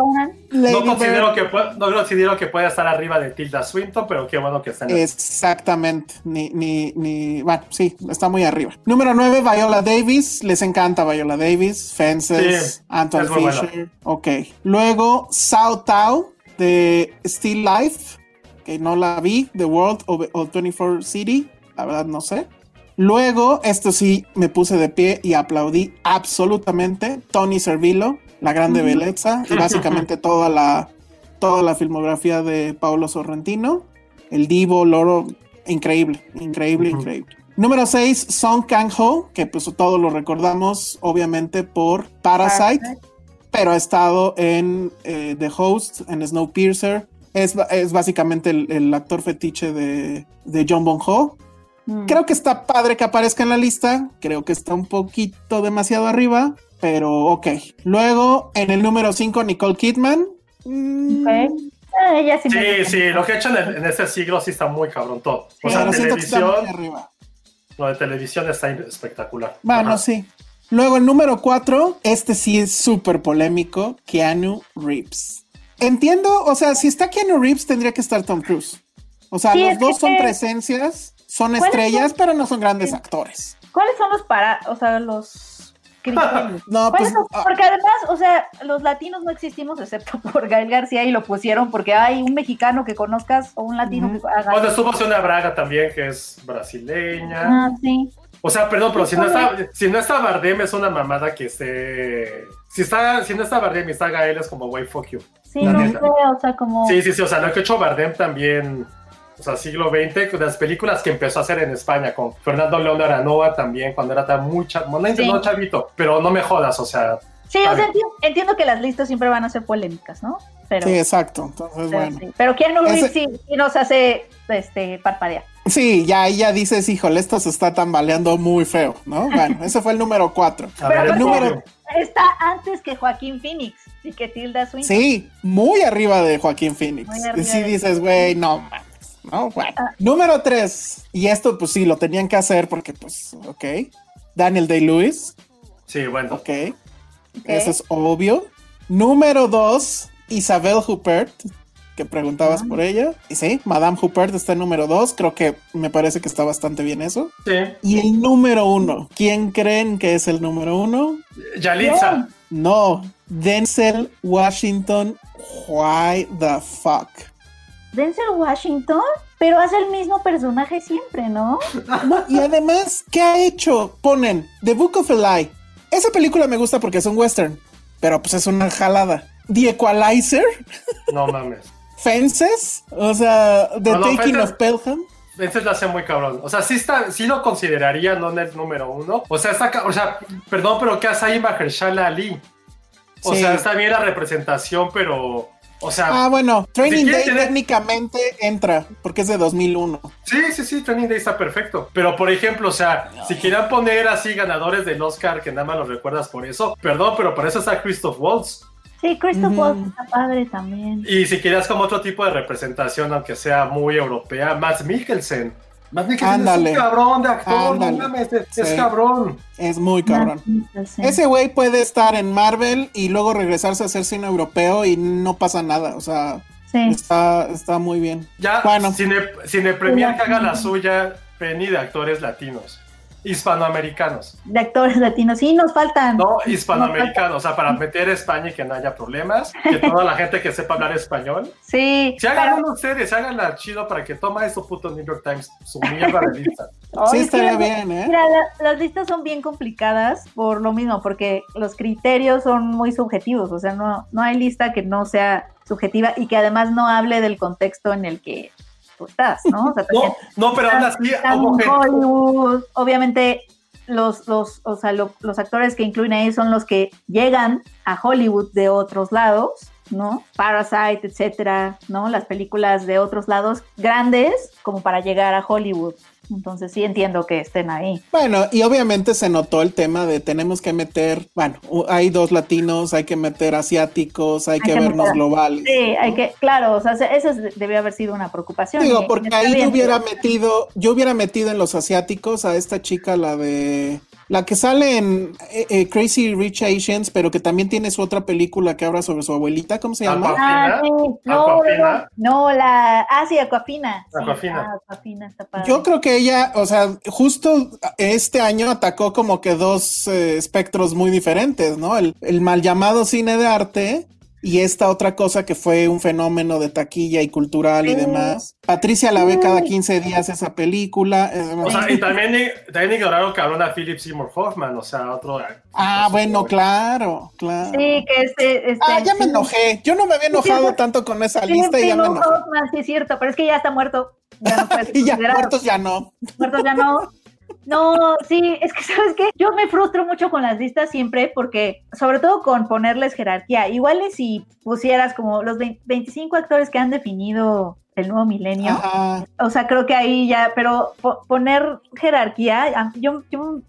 No considero, que pueda, no considero que pueda estar arriba de Tilda Swinton, pero qué bueno que está en Exactamente, ni, ni, ni, bueno, sí, está muy arriba. Número 9, Viola Davis, les encanta Viola Davis, Fences, Sí, Anton Fisher, ok. Luego, Sao Tao de Still Life, que no la vi, The World o, o 24 City, la verdad no sé. Luego, esto sí, me puse de pie y aplaudí absolutamente, Tony Servillo, la grande belleza, y básicamente toda la, toda la filmografía de Paolo Sorrentino. El Divo, Loro, increíble, increíble, increíble. Número 6, Song Kang-ho, que pues todos lo recordamos obviamente por Parasite, pero ha estado en eh, The Host, en Snowpiercer. Es, es básicamente el, el actor fetiche de, de John Bon Ho. Mm. Creo que está padre que aparezca en la lista. Creo que está un poquito demasiado arriba, pero ok. Luego, en el número 5, Nicole Kidman. Mm, Ok. Ah, ella sí, Sí, sí, lo que he hecho en, en este siglo sí está muy cabrón todo. O Sí. sea, pero siento que está muy televisión, arriba. lo de televisión está espectacular. Bueno, Ajá. sí. Luego el número 4, este sí es súper polémico, Keanu Reeves. Entiendo, o sea, si está Keanu Reeves tendría que estar Tom Cruise. O sea, Sí, los dos que- son presencias, son ¿Cuáles estrellas, son? pero no son grandes actores. ¿Cuáles son los para, o sea, los criterios? No, ¿Cuáles pues son? ah, Porque además, o sea, los latinos no existimos excepto por Gael García y lo pusieron porque hay un mexicano que conozcas o un latino que haga. Cuando estuvo Sonia Braga también, que es brasileña. Ah, sí. O sea, perdón, pero si no, está, si no está Bardem es una mamada que esté... Si, está, si no está Bardem y está Gael es como, wey, fuck you. Sí, no sé, o sea, como. Sí, sí, sí, o sea, lo que ha hecho Bardem también, o sea, siglo XX, con las películas que empezó a hacer en España, con Fernando León de Aranoa también, cuando era tan muy cha- bueno, no, Sí. no chavito, pero no me jodas, o sea, Sí, o sea, entiendo, entiendo que las listas siempre van a ser polémicas, ¿no? Pero, sí, exacto. Entonces, pero, bueno. sí. pero Keanu Reeves Ese- sí, sí nos hace este, parpadear. Sí, ya ahí ya dices, híjole, esto se está tambaleando muy feo, ¿no? Bueno, ese fue el número 4. a Pero ver, el el número- número... Está antes que Joaquín Phoenix y que Tilda Swinton. Sí, muy arriba de Joaquín Phoenix. Muy arriba Sí dices, güey, no mames. No, bueno. Ah. Número 3. Y esto, pues sí, lo tenían que hacer porque, pues, ok. Daniel Day-Lewis. Sí, bueno. Ok. Ok. Eso es obvio. Número 2. Isabel Huppert. Que preguntabas por ella. Y sí, Madame Huppert está en número 2. Creo que me parece que está bastante bien eso. Sí. Y el número 1. ¿Quién creen que es el número 1? Yalitza. No. Denzel Washington. Why the fuck? Denzel Washington, pero hace el mismo personaje siempre, ¿no? No, y además, ¿qué ha hecho? Ponen The Book of Eli. Esa película me gusta porque es un western, pero pues es una jalada. The Equalizer, No mames. Fences, o sea, The No, no, Taking Fences- of Pelham. Ese lo hace muy cabrón. O sea, sí, está, sí lo consideraría no en el número uno. O sea, está, o sea, perdón, pero ¿qué hace ahí Mahershala Ali? O Sí. sea, está bien la representación, pero... O sea, Ah, bueno, Training Day tener- técnicamente entra porque es de 2001. sí, sí, sí, Training Day está perfecto. Pero, por ejemplo, o sea, si quieran poner así ganadores del Oscar, que nada más los recuerdas por eso, perdón, pero por eso está Christoph Waltz. Sí, Christoph Ujú. Waltz está padre también. Y si quieras como otro tipo de representación, aunque sea muy europea, Matt Mikkelsen. Matt Mikkelsen Ándale. es un cabrón de actor, Ándale. no mames, es, cabrón. Es muy cabrón. Ese güey puede estar en Marvel y luego regresarse a hacer cine europeo y no pasa nada. O sea, Sí. está, está muy bien. Ya, Bueno. Cine, Cine Premier que haga la suya, Penny de actores latinos, hispanoamericanos, De actores latinos. Sí, nos faltan. no hispanoamericanos, o sea, para meter a España y que no haya problemas, que toda la gente que sepa hablar español, Sí. si hagan pero- uno ustedes, háganla chido para que toma eso puto New York Times, su mierda de lista. Sí, es estaría bien, ¿eh? Mira, la- las listas son bien complicadas por lo mismo, porque los criterios son muy subjetivos, o sea, no, no hay lista que no sea subjetiva y que además no hable del contexto en el que tú estás, ¿no? O sea, también No, no, pero aún así, Hollywood, obviamente los, los, o sea, lo- los actores que incluyen ahí son los que llegan a Hollywood de otros lados, ¿no? Parasite, etcétera, ¿no? Las películas de otros lados grandes como para llegar a Hollywood. Entonces sí entiendo que estén ahí. Bueno, y obviamente se notó el tema de tenemos que meter, bueno, hay dos latinos, hay que meter asiáticos, hay, que, que vernos meter- globales. Sí, hay que, claro, o sea, ese debió haber sido una preocupación. Digo, porque ahí yo hubiera metido, yo hubiera metido en los asiáticos a esta chica, la de la que sale en eh, eh, Crazy Rich Asians, pero que también tiene su otra película que habla sobre su abuelita, ¿cómo se llama? Ah, sí. No, Aquafina. no, la. Ah, sí, Aquafina. Sí, Aquafina. ah, Aquafina está padre. Yo creo que ella, o sea, justo este año atacó como que dos eh, espectros muy diferentes, ¿no? El, el mal llamado cine de arte y esta otra cosa que fue un fenómeno de taquilla y cultural y Sí. demás. Patricia la ve cada 15 días esa película. O sea, y también, también ignoraron cabrón a Philip Seymour Hoffman, o sea, otro... ah, bueno, claro, claro. Sí, que este. este Ah, ya me sí, enojé. Yo no me había enojado tanto con esa Philip lista y ya me Seymour enojé. Hoffman, sí, es cierto, pero es que ya está muerto. Ya no Y ya, muertos ya no. muertos ya no. No, sí, es que sabes qué, yo me frustro mucho con las listas siempre porque, sobre todo con ponerles jerarquía, igual y si pusieras como los 20 25 actores que han definido del nuevo milenio. Ajá. O sea, creo que ahí ya, pero po- poner jerarquía, yo, yo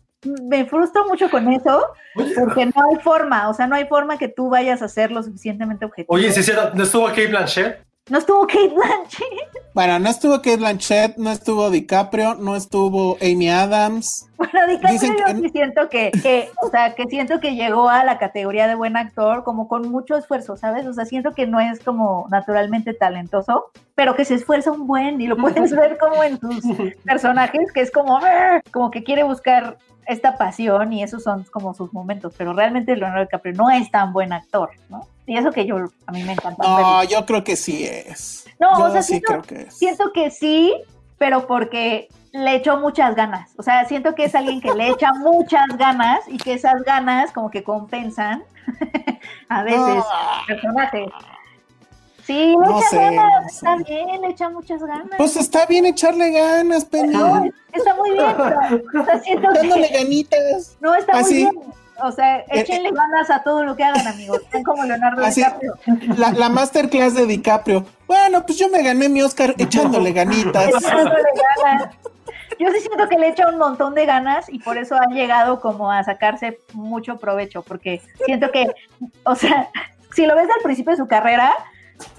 me frustro mucho con eso, porque no hay forma, o sea, no hay forma que tú vayas a ser lo suficientemente objetivo. Oye, si hicieron, ¿no estuvo Kate Blanchett? No estuvo Kate Blanchett. Bueno, no estuvo Kate Blanchett, no estuvo DiCaprio, no estuvo Amy Adams. Bueno, DiCaprio Dicen yo que- sí siento que, que, o sea, que siento que llegó a la categoría de buen actor como con mucho esfuerzo, ¿sabes? O sea, siento que no es como naturalmente talentoso, pero que se esfuerza un buen y lo puedes ver como en sus personajes, que es como, como que quiere buscar esta pasión y esos son como sus momentos, pero realmente Leonardo DiCaprio no es tan buen actor, ¿no? Y eso que yo, a mí me encanta. No, yo creo que sí es. No, yo o sea, sí siento- creo que es. Siento que sí, pero porque le echó muchas ganas. O sea, siento que es alguien que le echa muchas ganas y que esas ganas como que compensan a veces Ah. personajes. Sí, le No echa sé, ganas, no está sé. bien, le echa muchas ganas. Pues está bien echarle ganas, Penny. no, está muy bien, pero o sea, siento Dándole que ganitas. no está muy así. bien. O sea, échenle ganas a todo lo que hagan, amigos. Sean como Leonardo Así. DiCaprio. La, la masterclass de DiCaprio. Bueno, pues yo me gané mi Oscar echándole ganitas. echándole ganas. Yo sí siento que le echa un montón de ganas y por eso han llegado como a sacarse mucho provecho, porque siento que, o sea, si lo ves al principio de su carrera,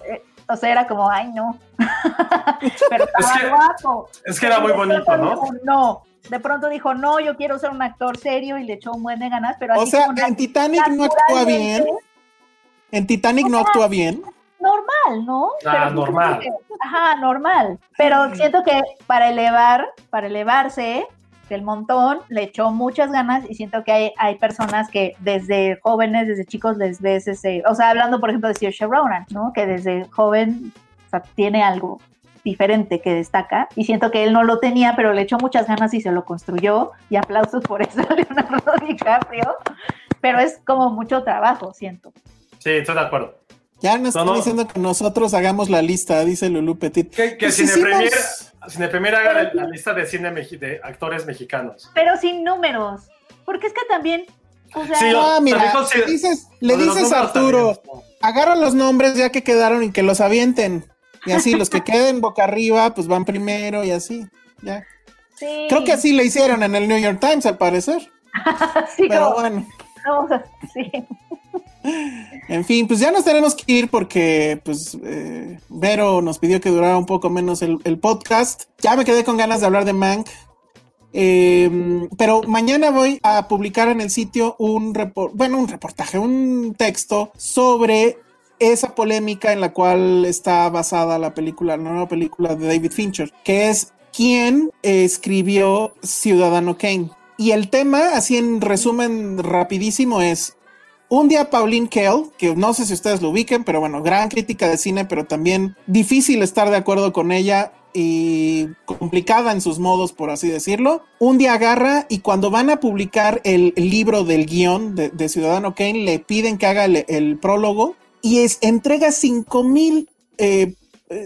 eh, o sea, era como, ay, no. Pero estaba que- guapo. es que era muy bonito, ¿no? dijo, no. De pronto dijo, no, yo quiero ser un actor serio y le echó un buen de ganas, pero O así sea, como en Titanic no actúa bien. En Titanic no actúa bien. Normal, ¿no? Ah, sí normal. que- ajá, normal. Pero siento que para elevar, para elevarse del montón, le echó muchas ganas y siento que hay, hay personas que desde jóvenes, desde chicos les ves ese, o sea, hablando por ejemplo de Saoirse Ronan, ¿no? Que desde joven o sea, tiene algo diferente que destaca y siento que él no lo tenía, pero le echó muchas ganas y se lo construyó y aplausos por eso a Leonardo DiCaprio, pero es como mucho trabajo, siento. Sí, estoy de acuerdo. Ya nos No, están no. diciendo que nosotros hagamos la lista, dice Lulu Petit. Que, que Pues Cine, hicimos- Premier, Cine Premier haga la, la lista de cine de actores mexicanos. pero sin números. Porque es que también, o sea, Sí, mira, le dices, le a Arturo, también. agarra los nombres ya que quedaron y que los avienten. Y así, los que queden boca arriba, pues van primero y así. Ya. sí, Creo que así le hicieron en el New York Times, al parecer. sí, Pero como- bueno, no, sí. En fin, pues ya nos tenemos que ir porque, pues, eh, Vero nos pidió que durara un poco menos el, podcast. Ya me quedé con ganas de hablar de Mank. Eh, pero mañana voy a publicar en el sitio un bueno, un reportaje, un texto sobre esa polémica en la cual está basada la película, la nueva película de David Fincher, que es quién escribió Ciudadano Kane. Y el tema, así en resumen rapidísimo, es un día Pauline Kael, que no sé si ustedes lo ubiquen, pero bueno, gran crítica de cine, pero también difícil estar de acuerdo con ella y complicada en sus modos, por así decirlo. Un día agarra y cuando van a publicar el, libro del guion de, Ciudadano Kane, le piden que haga el, el prólogo y es, entrega cinco mil, eh,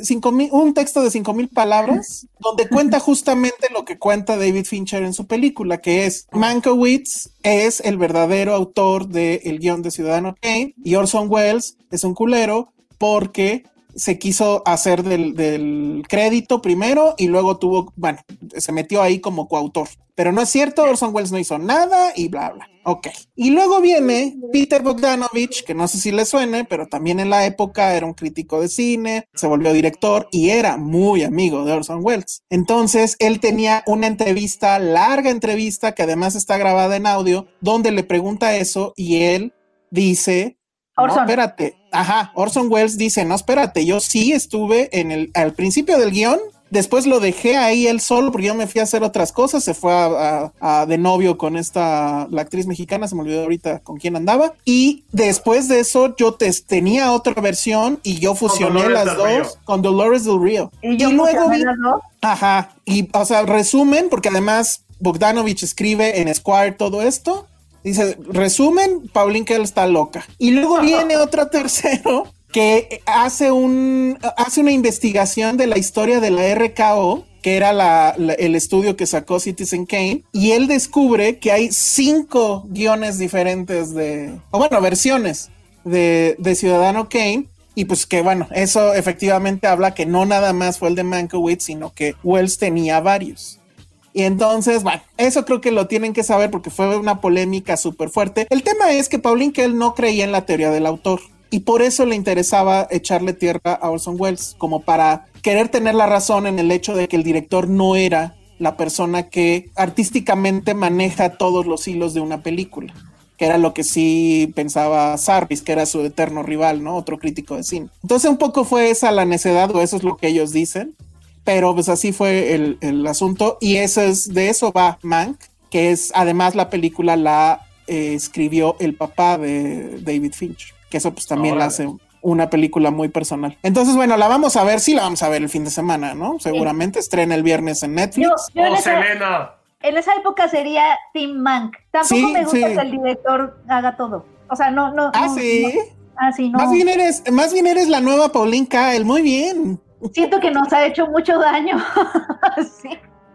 cinco mil, un texto de cinco mil palabras donde cuenta justamente lo que cuenta David Fincher en su película, que es Mankiewicz es el verdadero autor del guion de Ciudadano Kane y Orson Welles es un culero porque se quiso hacer del, del crédito primero y luego tuvo, bueno, se metió ahí como coautor. Pero no es cierto, Orson Welles no hizo nada y bla, bla. Ok. Y luego viene Peter Bogdanovich, que no sé si le suene, pero también en la época era un crítico de cine, se volvió director y era muy amigo de Orson Welles. Entonces, él tenía una entrevista, larga entrevista, que además está grabada en audio, donde le pregunta eso y él dice, no, Orson. espérate. Ajá, Orson Welles dice, no, espérate, yo sí estuve en el, al principio del guion, después lo dejé ahí él solo porque yo me fui a hacer otras cosas, se fue a, a- a de novio con esta, la actriz mexicana, se me olvidó ahorita con quién andaba, y después de eso yo te- tenía otra versión y yo fusioné las del Río. dos con Dolores del Río. Y yo luego fusioné vi, las dos. Ajá, y o sea, resumen, porque además Bogdanovich escribe en Squire todo esto. Dice, resumen, Pauline Kael está loca. Y luego viene otro tercero que hace un hace una investigación de la historia de la RKO, que era la- el estudio que sacó Citizen Kane, y él descubre que hay cinco guiones diferentes de, o bueno, versiones de, de Ciudadano Kane, Y pues que bueno, eso efectivamente habla que no nada más fue el de Mankiewicz, sino que Wells tenía varios. Y entonces, bueno, eso creo que lo tienen que saber porque fue una polémica súper fuerte. El tema es que Pauline Kael no creía en la teoría del autor y por eso le interesaba echarle tierra a Orson Welles, como para querer tener la razón en el hecho de que el director no era la persona que artísticamente maneja todos los hilos de una película que era lo que sí pensaba Sarvis, que era su eterno rival, ¿no? Otro crítico de cine. Entonces un poco fue esa la necedad, o eso es lo que ellos dicen, pero pues así fue el, asunto, y eso es, de eso va Mank, que es además la película la eh, escribió el papá de David Finch, que eso pues también la hace una película muy personal. Entonces, bueno, la vamos a ver, sí la vamos a ver el fin de semana, ¿no? Seguramente estrena el viernes en Netflix. oh, Selena en esa época sería Tim Mank. Tampoco me gusta que el director haga todo. O sea, no, no. Ah, sí. ah, sí, no. Más bien eres, más bien eres la nueva Pauline Kael. Muy bien. Siento que nos ha hecho mucho daño. sí.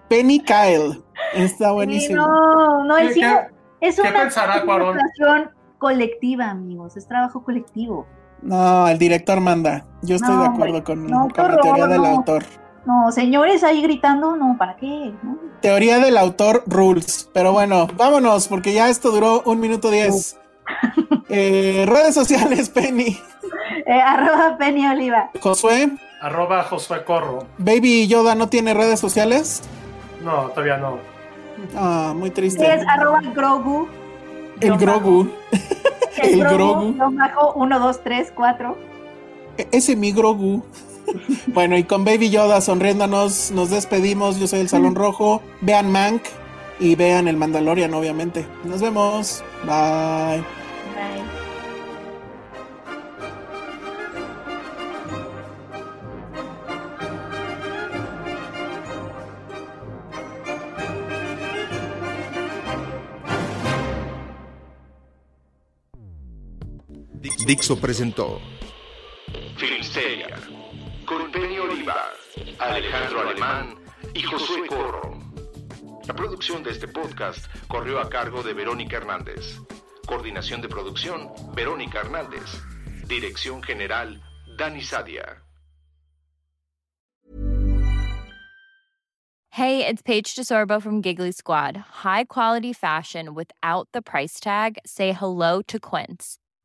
Penny Kyle. Está buenísimo. no, no, el cine es una ilustración colectiva, amigos. Es trabajo colectivo. No, el director manda. Yo estoy de acuerdo con, con la teoría del autor. No, señores ahí gritando, no, ¿para qué? Teoría del autor rules. Pero bueno, vámonos, porque ya esto duró un minuto diez. Eh, redes sociales, Penny. Eh, arroba Penny Oliva. Josué. Arroba Josué Corro. Baby Yoda no tiene redes sociales. No, todavía no. Ah, muy triste. Es arroba Grogu. El Grogu. El, Grogu. Grogu. 1, 2, 3, 4. Ese mi Grogu. Bueno, y con Baby Yoda sonriéndonos, nos despedimos. Yo soy el Salón Rojo. Vean Mank y vean el Mandalorian, obviamente. Nos vemos. Bye. Bye. Dixo presentó Filmsteria con Penny Oliva, Alejandro Alemán y Josué Corro. La producción de este podcast corrió a cargo de Verónica Hernández. Coordinación de producción, Verónica Hernández. Dirección General, Dani Sadia. Hey, it's Paige DeSorbo from Giggly Squad. High quality fashion without the price tag. Say hello to Quince.